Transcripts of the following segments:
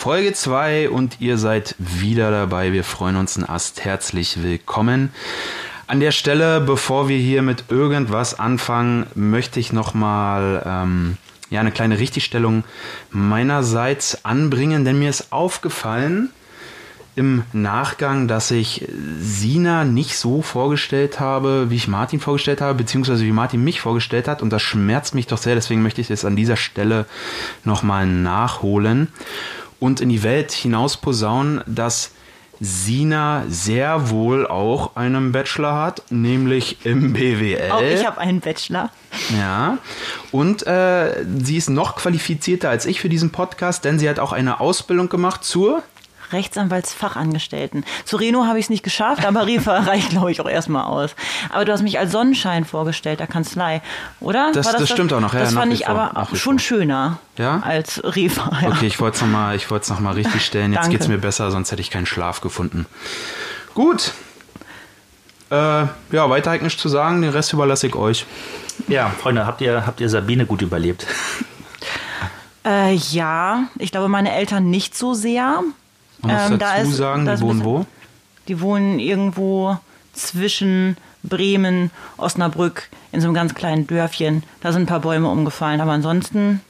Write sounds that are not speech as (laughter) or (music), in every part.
Folge 2 und ihr seid wieder dabei. Wir freuen uns ein Ast. Herzlich willkommen. An der Stelle, bevor wir hier mit irgendwas anfangen, möchte ich nochmal ähm, ja, eine kleine Richtigstellung meinerseits anbringen, denn mir ist aufgefallen im Nachgang, dass ich Sina nicht so vorgestellt habe, wie ich Martin vorgestellt habe, beziehungsweise wie Martin mich vorgestellt hat und das schmerzt mich doch sehr, deswegen möchte ich es an dieser Stelle nochmal nachholen und in die Welt hinaus posaunen, dass Sina sehr wohl auch einen Bachelor hat, nämlich im BWL. Auch ich habe einen Bachelor. Ja. Und äh, sie ist noch qualifizierter als ich für diesen Podcast, denn sie hat auch eine Ausbildung gemacht zur Rechtsanwaltsfachangestellten. Zu Reno habe ich es nicht geschafft, aber Rifa (laughs) reicht, glaube ich, auch erstmal aus. Aber du hast mich als Sonnenschein vorgestellt, der Kanzlei, oder? Das, das, das, stimmt auch noch. Ja, das fand ich aber auch schon schöner ja? als Rifa. Ja. Okay, ich wollte es nochmal noch, mal richtig stellen. Jetzt geht es mir besser, sonst hätte ich keinen Schlaf gefunden. Gut. Äh, ja, weiter eigentlich zu sagen, den Rest überlasse ich euch. Ja, Freunde, habt ihr, habt ihr Sabine gut überlebt? Äh, ja, ich glaube, meine Eltern nicht so sehr. Man muss ähm, dazu ist, sagen, die wohnen wo? Die wohnen irgendwo zwischen Bremen, Osnabrück, in so einem ganz kleinen Dörfchen. Da sind ein paar Bäume umgefallen, aber ansonsten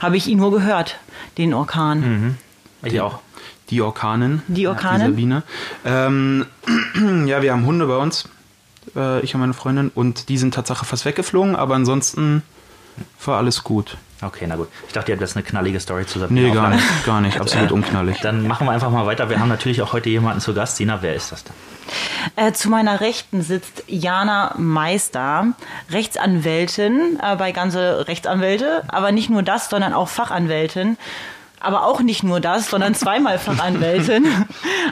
habe ich ihn nur gehört, den Orkan. Mhm. Ich die, auch. Die Orkanen. Die Orkanen. Die Sabine. Ähm, (clears throat) ja, wir haben Hunde bei uns, äh, ich und meine Freundin, und die sind tatsächlich fast weggeflogen, aber ansonsten war alles gut. Okay, na gut. Ich dachte, ihr habt jetzt eine knallige Story zu Sabine. Nee, gar nicht, gar nicht. Absolut (laughs) unknallig. Dann machen wir einfach mal weiter. Wir haben natürlich auch heute jemanden zu Gast. Sina, wer ist das denn? Äh, zu meiner Rechten sitzt Jana Meister, Rechtsanwältin äh, bei ganze Rechtsanwälte, aber nicht nur das, sondern auch Fachanwältin. Aber auch nicht nur das, sondern zweimal (laughs) Fachanwältin.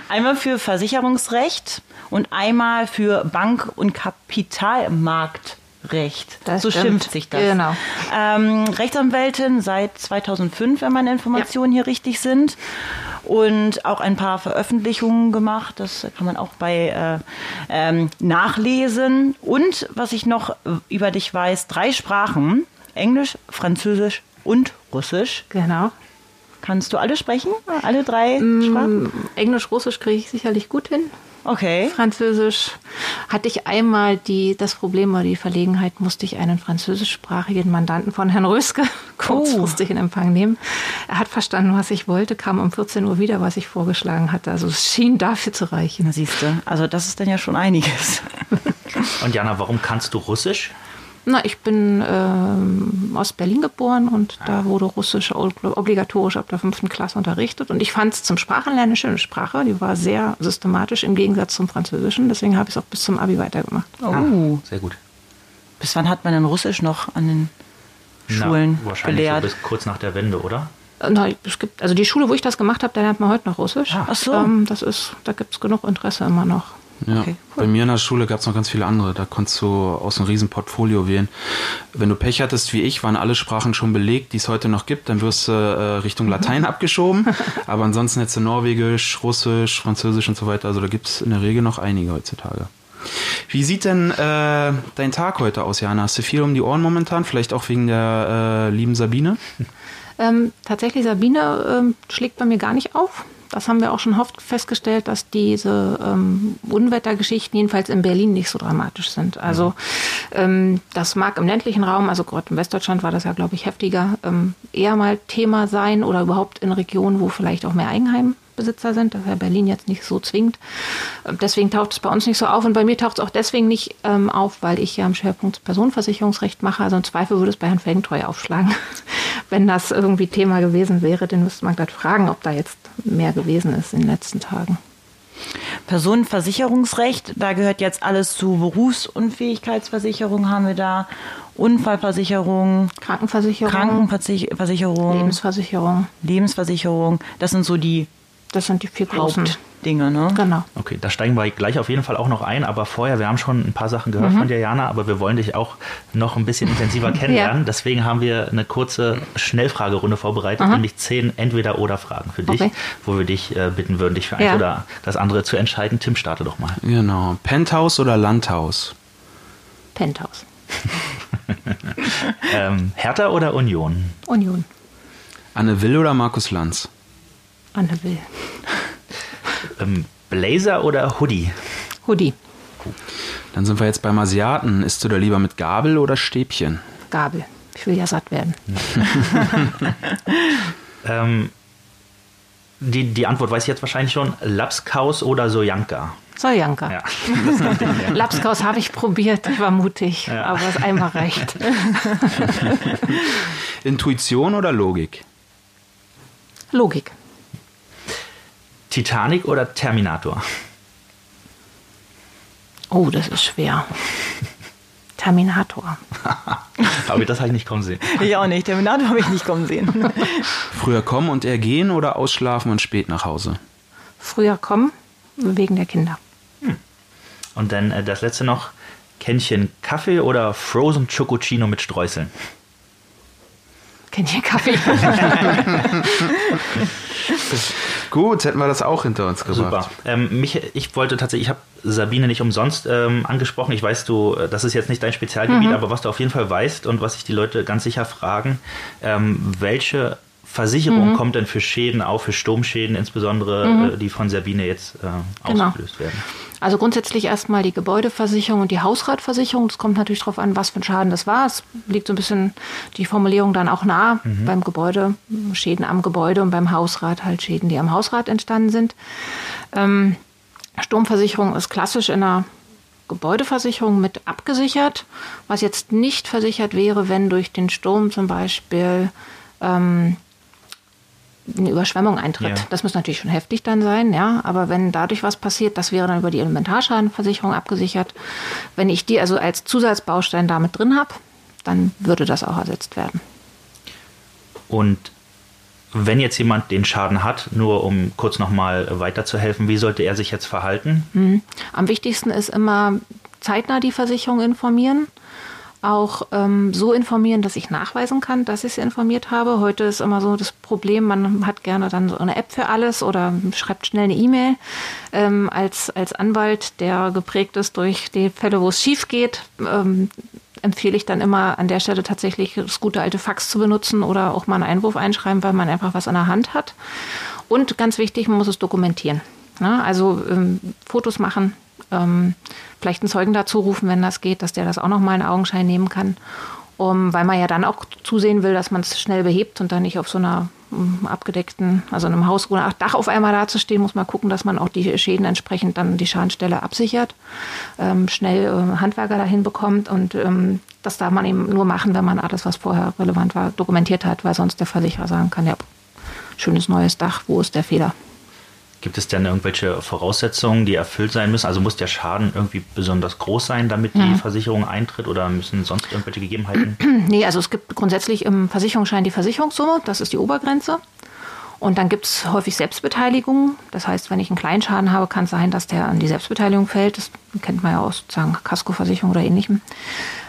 einmal für Versicherungsrecht und einmal für Bank- und Kapitalmarkt. Recht. Das so stimmt. schimpft sich das. Genau. Ähm, Rechtsanwältin seit 2005, wenn meine Informationen ja. hier richtig sind. Und auch ein paar Veröffentlichungen gemacht. Das kann man auch bei äh, ähm, nachlesen. Und was ich noch über dich weiß, drei Sprachen. Englisch, Französisch und Russisch. Genau. Kannst du alle sprechen? Alle drei mm, Sprachen? Englisch, Russisch kriege ich sicherlich gut hin. Okay. Französisch hatte ich einmal die, das Problem oder die Verlegenheit, musste ich einen französischsprachigen Mandanten von Herrn Röske (laughs) kurzfristig oh. in Empfang nehmen. Er hat verstanden, was ich wollte, kam um 14 Uhr wieder, was ich vorgeschlagen hatte. Also es schien dafür zu reichen. Na siehst du, also das ist dann ja schon einiges. Und Jana, warum kannst du Russisch? Na, ich bin ähm, aus Berlin geboren und da wurde Russisch obligatorisch ab der fünften Klasse unterrichtet. Und ich fand es zum Sprachenlernen eine schöne Sprache. Die war sehr systematisch im Gegensatz zum Französischen. Deswegen habe ich es auch bis zum Abi weitergemacht. Oh, ah, sehr gut. Bis wann hat man denn Russisch noch an den Schulen Na, wahrscheinlich gelehrt? So bis kurz nach der Wende, oder? Äh, na, es gibt, also die Schule, wo ich das gemacht habe, da lernt man heute noch Russisch. Ah. Ach so. Ähm, das ist, da gibt es genug Interesse immer noch. Ja. Okay, cool. Bei mir in der Schule gab es noch ganz viele andere. Da konntest du aus einem riesen Portfolio wählen. Wenn du Pech hattest wie ich, waren alle Sprachen schon belegt, die es heute noch gibt. Dann wirst du äh, Richtung mhm. Latein abgeschoben. (laughs) Aber ansonsten hättest du Norwegisch, Russisch, Französisch und so weiter. Also da gibt es in der Regel noch einige heutzutage. Wie sieht denn äh, dein Tag heute aus, Jana? Hast du viel um die Ohren momentan? Vielleicht auch wegen der äh, lieben Sabine? (laughs) Ähm, tatsächlich, Sabine ähm, schlägt bei mir gar nicht auf das haben wir auch schon oft festgestellt, dass diese ähm, Unwettergeschichten jedenfalls in Berlin nicht so dramatisch sind. Also ähm, das mag im ländlichen Raum, also gerade in Westdeutschland war das ja, glaube ich, heftiger, ähm, eher mal Thema sein oder überhaupt in Regionen, wo vielleicht auch mehr Eigenheim Besitzer sind. Das ist ja Berlin jetzt nicht so zwingend. Ähm, deswegen taucht es bei uns nicht so auf. Und bei mir taucht es auch deswegen nicht ähm, auf, weil ich ja am Schwerpunkt Personenversicherungsrecht mache. Also im Zweifel würde es bei Herrn Felgentreu aufschlagen. (laughs) Wenn das irgendwie Thema gewesen wäre, dann müsste man gerade fragen, ob da jetzt mehr gewesen ist in den letzten Tagen. Personenversicherungsrecht, da gehört jetzt alles zu Berufsunfähigkeitsversicherung haben wir da Unfallversicherung, Krankenversicherung, Krankenversicherung, Lebensversicherung. Lebensversicherung. Das sind so die Das sind die vier großen. Hauptdinge, ne? Genau. Okay, da steigen wir gleich auf jeden Fall auch noch ein, aber vorher, wir haben schon ein paar Sachen gehört von dir, Jana, aber wir wollen dich auch noch ein bisschen intensiver (laughs) kennenlernen. Deswegen haben wir eine kurze Schnellfragerunde vorbereitet, nämlich zehn Entweder-Oder-Fragen für dich, Okay. wo wir dich äh, bitten würden, dich für eins Ja. oder das andere zu entscheiden. Tim, starte doch mal. Genau. Penthouse oder Landhaus? Penthouse. (laughs) Ähm, Hertha oder Union? Union. Anne Will oder Markus Lanz? Anne Will. Ähm, Blazer oder Hoodie? Hoodie. Dann sind wir jetzt beim Asiaten. Isst du da lieber mit Gabel oder Stäbchen? Gabel. Ich will ja satt werden. (laughs) Ähm, die, die Antwort weiß ich jetzt wahrscheinlich schon. Lapskaus oder Sojanka? Soljanka. Ja. (laughs) (laughs) Lapskaus habe ich probiert, ich war mutig, Ja. aber es einmal reicht. Intuition oder Logik? Logik. Titanic oder Terminator? Oh, das ist schwer. Terminator. (laughs) Aber das habe ich nicht kommen sehen. Ich auch nicht. Terminator habe ich nicht kommen sehen. Früher kommen und ergehen oder ausschlafen und spät nach Hause? Früher kommen, wegen der Kinder. Und dann äh, das letzte noch. Kännchen Kaffee oder Frozen Chococino mit Streuseln? Ihr Kaffee? (laughs) (laughs) Gut, hätten wir das auch hinter uns gebracht. Super. Ähm, mich, ich wollte tatsächlich, ich habe Sabine nicht umsonst ähm, angesprochen. Ich weiß, du, äh, das ist jetzt nicht dein Spezialgebiet, aber was du auf jeden Fall weißt und was sich die Leute ganz sicher fragen, ähm, welche Versicherung kommt denn für Schäden auf, für Sturmschäden insbesondere, äh, die von Sabine jetzt äh, Genau. ausgelöst werden? Also grundsätzlich erstmal die Gebäudeversicherung und die Hausratversicherung. Das kommt natürlich darauf an, was für ein Schaden das war. Es liegt so ein bisschen die Formulierung dann auch nah. Beim Gebäude Schäden am Gebäude und beim Hausrat halt Schäden, die am Hausrat entstanden sind. Ähm, Sturmversicherung ist klassisch in einer Gebäudeversicherung mit abgesichert, was jetzt nicht versichert wäre, wenn durch den Sturm zum Beispiel ähm, eine Überschwemmung eintritt. Ja. Das muss natürlich schon heftig dann sein, ja. Aber wenn dadurch was passiert, das wäre dann über die Elementarschadenversicherung abgesichert. Wenn ich die also als Zusatzbaustein damit drin habe, dann würde das auch ersetzt werden. Und wenn jetzt jemand den Schaden hat, nur um kurz nochmal weiterzuhelfen, wie sollte er sich jetzt verhalten? Am wichtigsten ist immer zeitnah die Versicherung informieren. Auch ähm, so informieren, dass ich nachweisen kann, dass ich sie informiert habe. Heute ist immer so das Problem, man hat gerne dann so eine App für alles oder schreibt schnell eine E-Mail. Ähm, als, als Anwalt, der geprägt ist durch die Fälle, wo es schief geht, ähm, empfehle ich dann immer an der Stelle tatsächlich das gute alte Fax zu benutzen oder auch mal einen Einwurf einschreiben, weil man einfach was an der Hand hat. Und ganz wichtig, man muss es dokumentieren. Ja, also ähm, Fotos machen, ähm, vielleicht einen Zeugen dazu rufen, wenn das geht, dass der das auch nochmal in Augenschein nehmen kann. Um, weil man ja dann auch zusehen will, dass man es schnell behebt und dann nicht auf so einer ähm, abgedeckten, also einem Haus ohne Dach auf einmal dazustehen, muss man gucken, dass man auch die Schäden entsprechend dann die Schadenstelle absichert, ähm, schnell äh, Handwerker dahin bekommt und ähm, das darf man eben nur machen, wenn man alles, was vorher relevant war, dokumentiert hat, weil sonst der Versicherer sagen kann, ja, schönes neues Dach, wo ist der Fehler? Gibt es denn irgendwelche Voraussetzungen, die erfüllt sein müssen? Also muss der Schaden irgendwie besonders groß sein, damit die Versicherung eintritt oder müssen sonst irgendwelche Gegebenheiten? (clears throat) Nee, also es gibt grundsätzlich im Versicherungsschein die Versicherungssumme, das ist die Obergrenze. Und dann gibt es häufig Selbstbeteiligung. Das heißt, wenn ich einen kleinen Schaden habe, kann es sein, dass der an die Selbstbeteiligung fällt. Das kennt man ja aus sozusagen Kaskoversicherung oder ähnlichem.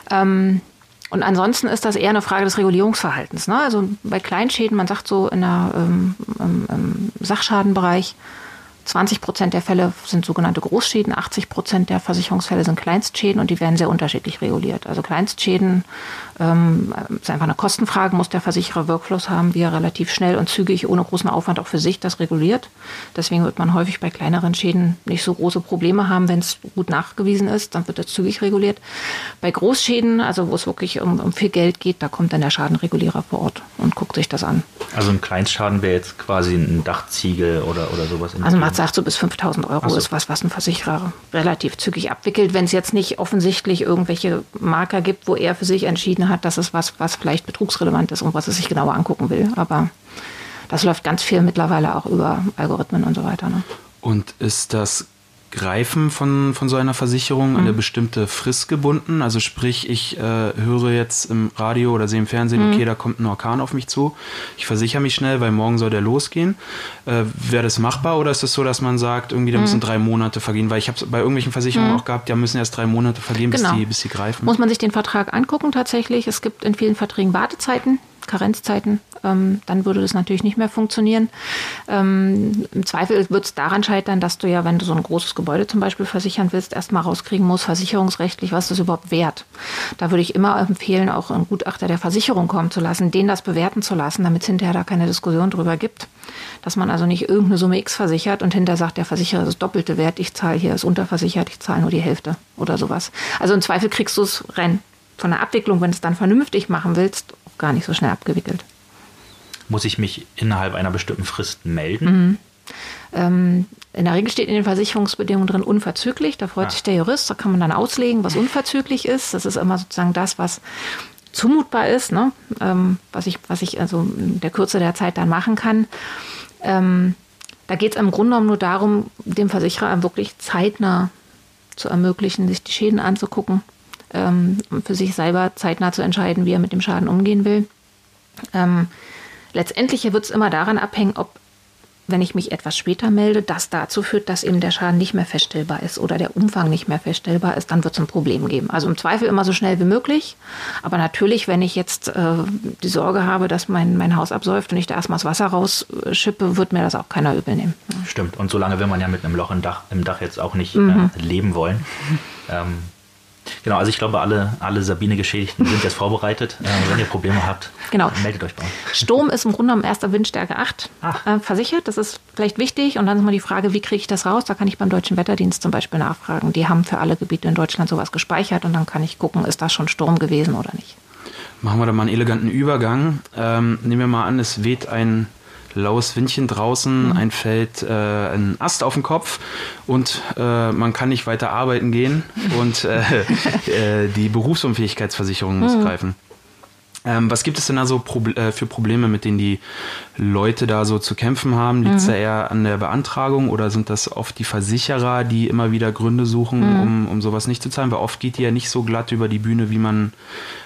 Ähm, und ansonsten ist das eher eine Frage des Regulierungsverhaltens. Ne? Also bei Kleinschäden, man sagt so in der, ähm, im, Sachschadenbereich, 20 Prozent der Fälle sind sogenannte Großschäden, 80 Prozent der Versicherungsfälle sind Kleinstschäden und die werden sehr unterschiedlich reguliert. Also Kleinstschäden ähm, ist einfach eine Kostenfrage, muss der Versicherer Workflows haben, wie er relativ schnell und zügig ohne großen Aufwand auch für sich das reguliert. Deswegen wird man häufig bei kleineren Schäden nicht so große Probleme haben, wenn es gut nachgewiesen ist, dann wird das zügig reguliert. Bei Großschäden, also wo es wirklich um, um viel Geld geht, da kommt dann der Schadenregulierer vor Ort und guckt sich das an. Also ein Kleinstschaden wäre jetzt quasi ein Dachziegel oder, oder sowas. in Also man sagt so bis 5000 Euro so. ist was, was ein Versicherer relativ zügig abwickelt, wenn es jetzt nicht offensichtlich irgendwelche Marker gibt, wo er für sich entschieden hat, dass es was, was vielleicht betrugsrelevant ist und was er sich genauer angucken will. Aber das läuft ganz viel mittlerweile auch über Algorithmen und so weiter. Ne? Und ist das Greifen von, von so einer Versicherung an eine bestimmte Frist gebunden? Also sprich, ich äh, höre jetzt im Radio oder sehe im Fernsehen, okay, da kommt ein Orkan auf mich zu. Ich versichere mich schnell, weil morgen soll der losgehen. Äh, Wäre das machbar oder ist es das so, dass man sagt, irgendwie da müssen drei Monate vergehen? Weil ich habe es bei irgendwelchen Versicherungen auch gehabt, ja müssen erst drei Monate vergehen, bis, Genau. die, bis die greifen. Muss man sich den Vertrag angucken tatsächlich. Es gibt in vielen Verträgen Wartezeiten, Karenzzeiten. Ähm, dann würde das natürlich nicht mehr funktionieren. Ähm, Im Zweifel wird es daran scheitern, dass du ja, wenn du so ein großes Gebäude zum Beispiel versichern willst, erstmal rauskriegen musst, versicherungsrechtlich, was das überhaupt wert. Da würde ich immer empfehlen, auch einen Gutachter der Versicherung kommen zu lassen, den das bewerten zu lassen, damit es hinterher da keine Diskussion drüber gibt. Dass man also nicht irgendeine Summe X versichert und hinterher sagt, der Versicherer ist das doppelte Wert, ich zahle hier, ist unterversichert, ich zahle nur die Hälfte oder sowas. Also im Zweifel kriegst du es rein von der Abwicklung, wenn du es dann vernünftig machen willst, auch gar nicht so schnell abgewickelt. Muss ich mich innerhalb einer bestimmten Frist melden? Ähm, in der Regel steht in den Versicherungsbedingungen drin unverzüglich. Da freut Ah. sich der Jurist. Da kann man dann auslegen, was unverzüglich ist. Das ist immer sozusagen das, was zumutbar ist, ne? ähm, was, ich, was ich also in der Kürze der Zeit dann machen kann. Ähm, da geht es im Grunde genommen nur darum, dem Versicherer wirklich zeitnah zu ermöglichen, sich die Schäden anzugucken ähm, für sich selber zeitnah zu entscheiden, wie er mit dem Schaden umgehen will. Ähm, letztendlich wird es immer daran abhängen, ob, wenn ich mich etwas später melde, das dazu führt, dass eben der Schaden nicht mehr feststellbar ist oder der Umfang nicht mehr feststellbar ist, dann wird es ein Problem geben. Also im Zweifel immer so schnell wie möglich. Aber natürlich, wenn ich jetzt äh, die Sorge habe, dass mein, mein Haus absäuft und ich da erstmal das Wasser rausschippe, wird mir das auch keiner übel nehmen. Stimmt. Und solange will man ja mit einem Loch im Dach, im Dach jetzt auch nicht Mhm. äh, leben wollen. (laughs) Ähm, genau, also ich glaube, alle, alle Sabine-Geschädigten sind jetzt vorbereitet. (laughs) Äh, wenn ihr Probleme habt, Genau. meldet euch bei uns. Sturm ist im Grunde genommen erster Windstärke 8 Ach. äh, versichert. Das ist vielleicht wichtig. Und dann ist mal die Frage, wie kriege ich das raus? Da kann ich beim Deutschen Wetterdienst zum Beispiel nachfragen. Die haben für alle Gebiete in Deutschland sowas gespeichert und dann kann ich gucken, ist das schon Sturm gewesen oder nicht. Machen wir da mal einen eleganten Übergang. Ähm, nehmen wir mal an, es weht ein laues Windchen draußen, ein fällt äh, ein Ast auf den Kopf und äh, man kann nicht weiter arbeiten gehen und äh, (laughs) äh, die Berufsunfähigkeitsversicherung muss greifen. Ähm, was gibt es denn da so Proble äh, für Probleme, mit denen die Leute da so zu kämpfen haben? Liegt es da eher an der Beantragung oder sind das oft die Versicherer, die immer wieder Gründe suchen, um, um sowas nicht zu zahlen? Weil oft geht die ja nicht so glatt über die Bühne, wie man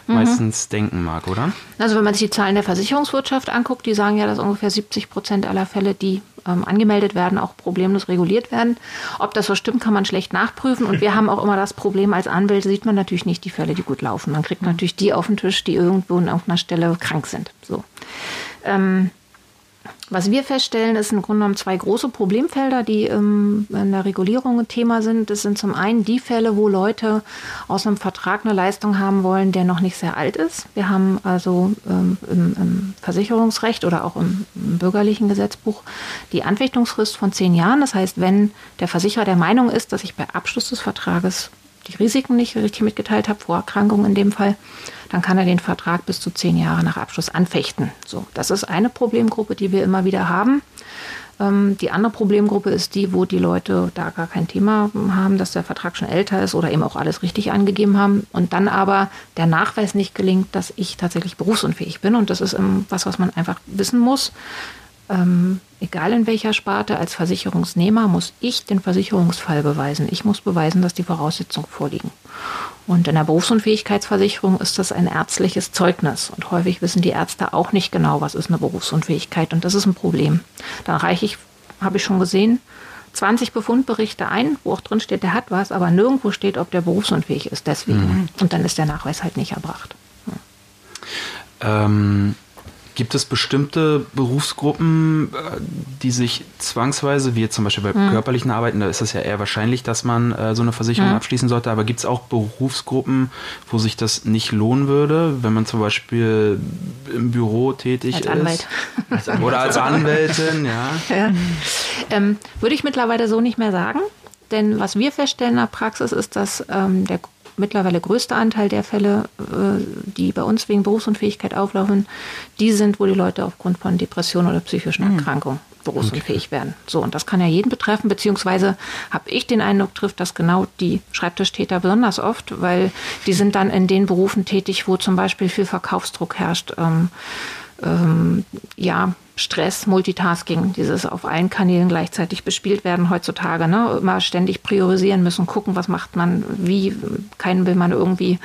meistens denken mag, oder? Also wenn man sich die Zahlen der Versicherungswirtschaft anguckt, die sagen ja, dass ungefähr 70 Prozent aller Fälle, die ähm, angemeldet werden, auch problemlos reguliert werden. Ob das so stimmt, kann man schlecht nachprüfen. Und wir haben auch immer das Problem, als Anwälte sieht man natürlich nicht die Fälle, die gut laufen. Man kriegt natürlich die auf den Tisch, die irgendwo an irgendeiner Stelle krank sind. So. Ähm, was wir feststellen, ist im Grunde genommen zwei große Problemfelder, die ähm, in der Regulierung ein Thema sind. Das sind zum einen die Fälle, wo Leute aus einem Vertrag eine Leistung haben wollen, der noch nicht sehr alt ist. Wir haben also ähm, im, im Versicherungsrecht oder auch im, im bürgerlichen Gesetzbuch die Anfechtungsfrist von zehn Jahren. Das heißt, wenn der Versicherer der Meinung ist, dass ich bei Abschluss des Vertrages die Risiken nicht richtig mitgeteilt habe, Vorerkrankungen in dem Fall, dann kann er den Vertrag bis zu zehn Jahre nach Abschluss anfechten. So, das ist eine Problemgruppe, die wir immer wieder haben. Ähm, die andere Problemgruppe ist die, wo die Leute da gar kein Thema haben, dass der Vertrag schon älter ist oder eben auch alles richtig angegeben haben und dann aber der Nachweis nicht gelingt, dass ich tatsächlich berufsunfähig bin. Und das ist ähm, was, was man einfach wissen muss. Ähm, egal in welcher Sparte, als Versicherungsnehmer muss ich den Versicherungsfall beweisen. Ich muss beweisen, dass die Voraussetzungen vorliegen. Und in der Berufsunfähigkeitsversicherung ist das ein ärztliches Zeugnis. Und häufig wissen die Ärzte auch nicht genau, was ist eine Berufsunfähigkeit. Und das ist ein Problem. Dann reiche ich, habe ich schon gesehen, 20 Befundberichte ein, wo auch drin steht, der hat was, aber nirgendwo steht, ob der berufsunfähig ist. Deswegen. Und dann ist der Nachweis halt nicht erbracht. Ähm, gibt es bestimmte Berufsgruppen, äh, die sich zwangsweise, wie jetzt zum Beispiel bei körperlichen Arbeiten, da ist es ja eher wahrscheinlich, dass man äh, so eine Versicherung abschließen sollte, aber gibt es auch Berufsgruppen, wo sich das nicht lohnen würde, wenn man zum Beispiel im Büro tätig Als ist? Anwalt. Oder als Anwältin, ja. Ja. Ähm, würde ich mittlerweile so nicht mehr sagen. Denn was wir feststellen in der Praxis ist, dass ähm, der mittlerweile größte Anteil der Fälle, äh, die bei uns wegen Berufsunfähigkeit auflaufen, die sind, wo die Leute aufgrund von Depression oder psychischen Erkrankungen berufsunfähig werden. So, und das kann ja jeden betreffen, beziehungsweise habe ich den Eindruck, trifft das genau die Schreibtischtäter besonders oft, weil die sind dann in den Berufen tätig, wo zum Beispiel viel Verkaufsdruck herrscht. Ähm, ähm, ja, Stress, Multitasking, dieses auf allen Kanälen gleichzeitig bespielt werden heutzutage, ne? immer ständig priorisieren müssen, gucken, was macht man, wie, keinen will man irgendwie,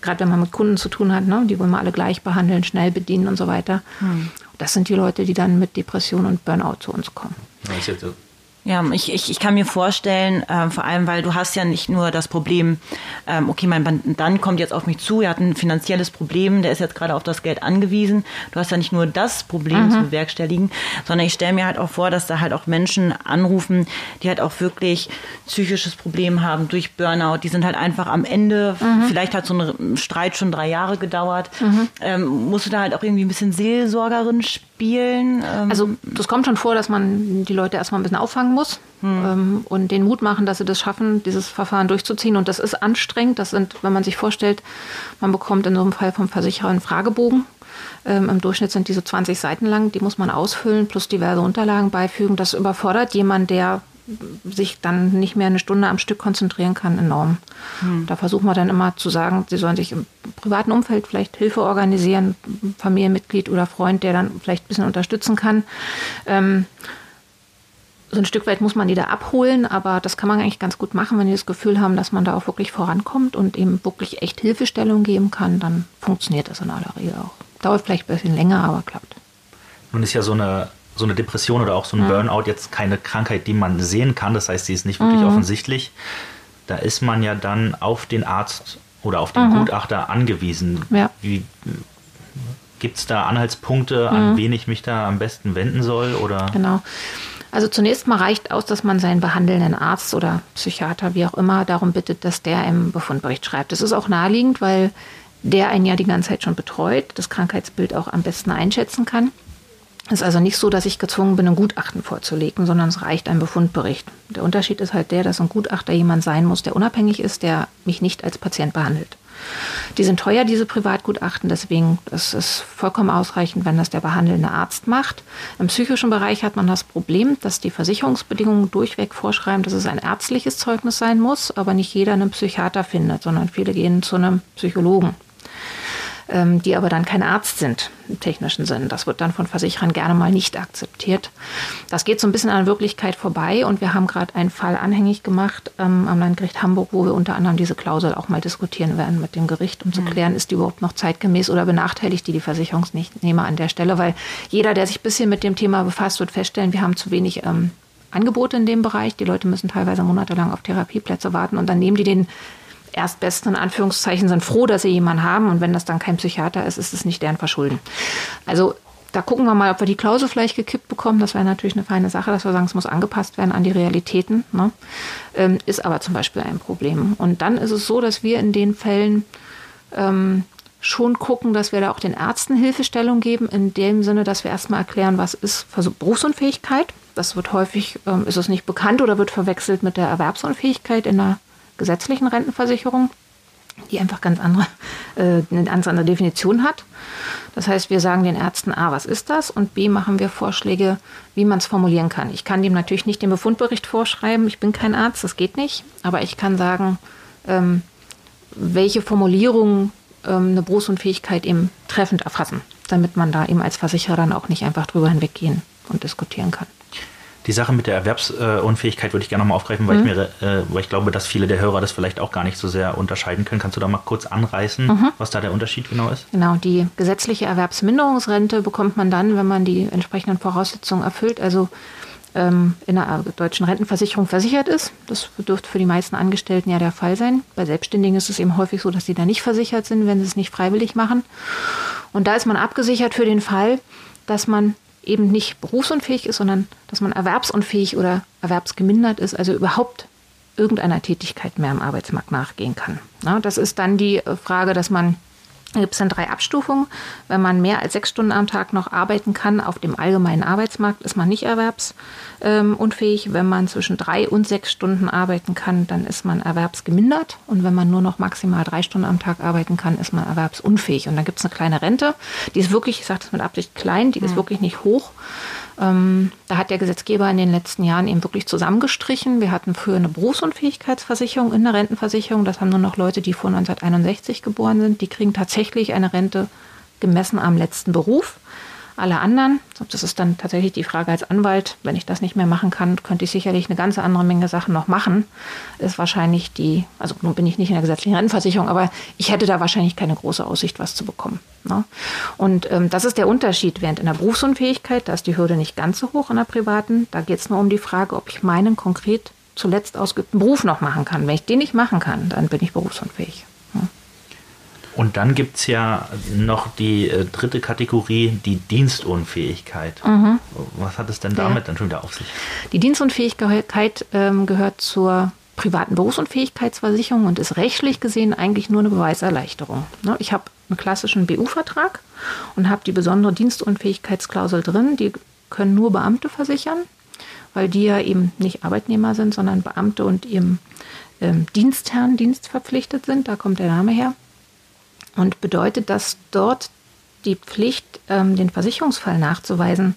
gerade wenn man mit Kunden zu tun hat, ne? die wollen wir alle gleich behandeln, schnell bedienen und so weiter. Hm. Das sind die Leute, die dann mit Depression und Burnout zu uns kommen. Jetzt ja, ich, ich, ich kann mir vorstellen, äh, vor allem, weil du hast ja nicht nur das Problem, ähm, okay, mein Mandant kommt jetzt auf mich zu, er hat ein finanzielles Problem, der ist jetzt gerade auf das Geld angewiesen. Du hast ja nicht nur das Problem mhm. zu bewerkstelligen, sondern ich stelle mir halt auch vor, dass da halt auch Menschen anrufen, die halt auch wirklich psychisches Problem haben durch Burnout. Die sind halt einfach am Ende, mhm. vielleicht hat so ein Streit schon drei Jahre gedauert. Mhm. Ähm, musst du da halt auch irgendwie ein bisschen Seelsorgerin spielen? Ähm, also das kommt schon vor, dass man die Leute erstmal ein bisschen auffangen muss hm. ähm, und den Mut machen, dass sie das schaffen, dieses Verfahren durchzuziehen. Und das ist anstrengend. Das sind, wenn man sich vorstellt, man bekommt in so einem Fall vom Versicherer einen Fragebogen. Ähm, Im Durchschnitt sind diese 20 Seiten lang, die muss man ausfüllen, plus diverse Unterlagen beifügen. Das überfordert jemand, der sich dann nicht mehr eine Stunde am Stück konzentrieren kann, enorm. Hm. Da versuchen wir dann immer zu sagen, sie sollen sich im privaten Umfeld vielleicht Hilfe organisieren, Familienmitglied oder Freund, der dann vielleicht ein bisschen unterstützen kann. Ähm, so ein Stück weit muss man die da abholen, aber das kann man eigentlich ganz gut machen, wenn die das Gefühl haben, dass man da auch wirklich vorankommt und eben wirklich echt Hilfestellung geben kann, dann funktioniert das in aller Regel auch. Dauert vielleicht ein bisschen länger, aber klappt. Nun ist ja so eine, so eine Depression oder auch so ein. Burnout jetzt keine Krankheit, die man sehen kann. Das heißt, sie ist nicht wirklich mhm. offensichtlich. Da ist man ja dann auf den Arzt oder auf den mhm. Gutachter angewiesen. Ja. Gibt es da Anhaltspunkte, an mhm. wen ich mich da am besten wenden soll? Oder? Genau. Also zunächst mal reicht aus, dass man seinen behandelnden Arzt oder Psychiater, wie auch immer, darum bittet, dass der im Befundbericht schreibt. Das ist auch naheliegend, weil der einen ja die ganze Zeit schon betreut, das Krankheitsbild auch am besten einschätzen kann. Es ist also nicht so, dass ich gezwungen bin, ein Gutachten vorzulegen, sondern es reicht ein Befundbericht. Der Unterschied ist halt der, dass ein Gutachter jemand sein muss, der unabhängig ist, der mich nicht als Patient behandelt. Die sind teuer, diese Privatgutachten, deswegen ist es vollkommen ausreichend, wenn das der behandelnde Arzt macht. Im psychischen Bereich hat man das Problem, dass die Versicherungsbedingungen durchweg vorschreiben, dass es ein ärztliches Zeugnis sein muss, aber nicht jeder einen Psychiater findet, sondern viele gehen zu einem Psychologen. Ähm, die aber dann kein Arzt sind im technischen Sinn. Das wird dann von Versicherern gerne mal nicht akzeptiert. Das geht so ein bisschen an Wirklichkeit vorbei und wir haben gerade einen Fall anhängig gemacht ähm, am Landgericht Hamburg, wo wir unter anderem diese Klausel auch mal diskutieren werden mit dem Gericht, um mhm. zu klären, ist die überhaupt noch zeitgemäß oder benachteiligt die die Versicherungsnehmer an der Stelle, weil jeder, der sich ein bisschen mit dem Thema befasst, wird feststellen, wir haben zu wenig ähm, Angebote in dem Bereich. Die Leute müssen teilweise monatelang auf Therapieplätze warten und dann nehmen die den Erstbesten in Anführungszeichen sind froh, dass sie jemanden haben und wenn das dann kein Psychiater ist, ist es nicht deren Verschulden. Also da gucken wir mal, ob wir die Klausel vielleicht gekippt bekommen. Das wäre natürlich eine feine Sache, dass wir sagen, es muss angepasst werden an die Realitäten. Ne? Ähm, ist aber zum Beispiel ein Problem. Und dann ist es so, dass wir in den Fällen ähm, schon gucken, dass wir da auch den Ärzten Hilfestellung geben, in dem Sinne, dass wir erstmal erklären, was ist Berufsunfähigkeit. Das wird häufig, ähm, ist es nicht bekannt oder wird verwechselt mit der Erwerbsunfähigkeit in der gesetzlichen Rentenversicherung, die einfach ganz andere, äh, eine ganz andere Definition hat. Das heißt, wir sagen den Ärzten A, was ist das? Und B, machen wir Vorschläge, wie man es formulieren kann. Ich kann dem natürlich nicht den Befundbericht vorschreiben, ich bin kein Arzt, das geht nicht. Aber ich kann sagen, ähm, welche Formulierungen ähm, eine Berufsunfähigkeit eben treffend erfassen, damit man da eben als Versicherer dann auch nicht einfach drüber hinweggehen und diskutieren kann. Die Sache mit der Erwerbsunfähigkeit würde ich gerne nochmal aufgreifen, weil, mhm. ich mir, äh, weil ich glaube, dass viele der Hörer das vielleicht auch gar nicht so sehr unterscheiden können. Kannst du da mal kurz anreißen, mhm. was da der Unterschied genau ist? Genau, die gesetzliche Erwerbsminderungsrente bekommt man dann, wenn man die entsprechenden Voraussetzungen erfüllt, also ähm, in der deutschen Rentenversicherung versichert ist. Das dürfte für die meisten Angestellten ja der Fall sein. Bei Selbstständigen ist es eben häufig so, dass sie da nicht versichert sind, wenn sie es nicht freiwillig machen. Und da ist man abgesichert für den Fall, dass man eben nicht berufsunfähig ist, sondern dass man erwerbsunfähig oder erwerbsgemindert ist, also überhaupt irgendeiner Tätigkeit mehr am Arbeitsmarkt nachgehen kann. Ja, das ist dann die äh, Frage, dass man da gibt es dann drei Abstufungen. Wenn man mehr als sechs Stunden am Tag noch arbeiten kann auf dem allgemeinen Arbeitsmarkt, ist man nicht erwerbsunfähig. Wenn man zwischen drei und sechs Stunden arbeiten kann, dann ist man erwerbsgemindert. Und wenn man nur noch maximal drei Stunden am Tag arbeiten kann, ist man erwerbsunfähig. Und dann gibt es eine kleine Rente. Die ist wirklich, ich sage das mit Absicht klein, die ist wirklich nicht hoch. Ähm, da hat der Gesetzgeber in den letzten Jahren eben wirklich zusammengestrichen. Wir hatten früher eine Berufsunfähigkeitsversicherung in der Rentenversicherung. Das haben nur noch Leute, die vor 1961 geboren sind. Die kriegen tatsächlich eine Rente gemessen am letzten Beruf. Alle anderen, das ist dann tatsächlich die Frage als Anwalt, wenn ich das nicht mehr machen kann, könnte ich sicherlich eine ganze andere Menge Sachen noch machen. Ist wahrscheinlich die, also nun bin ich nicht in der gesetzlichen Rentenversicherung, aber ich hätte da wahrscheinlich keine große Aussicht, was zu bekommen. Ne? Und ähm, das ist der Unterschied. Während in der Berufsunfähigkeit, da ist die Hürde nicht ganz so hoch in der privaten, da geht es nur um die Frage, ob ich meinen konkret zuletzt ausgeübten Beruf noch machen kann. Wenn ich den nicht machen kann, dann bin ich berufsunfähig. Und dann gibt es ja noch die äh, dritte Kategorie, die Dienstunfähigkeit. Mhm. Was hat es denn damit ja. dann schon wieder auf sich? Die Dienstunfähigkeit ähm, gehört zur privaten Berufsunfähigkeitsversicherung und ist rechtlich gesehen eigentlich nur eine Beweiserleichterung. Ne? Ich habe einen klassischen BU-Vertrag und habe die besondere Dienstunfähigkeitsklausel drin. Die können nur Beamte versichern, weil die ja eben nicht Arbeitnehmer sind, sondern Beamte und ihrem ähm, Dienstherrn dienstverpflichtet sind. Da kommt der Name her und bedeutet, dass dort die Pflicht, ähm, den Versicherungsfall nachzuweisen,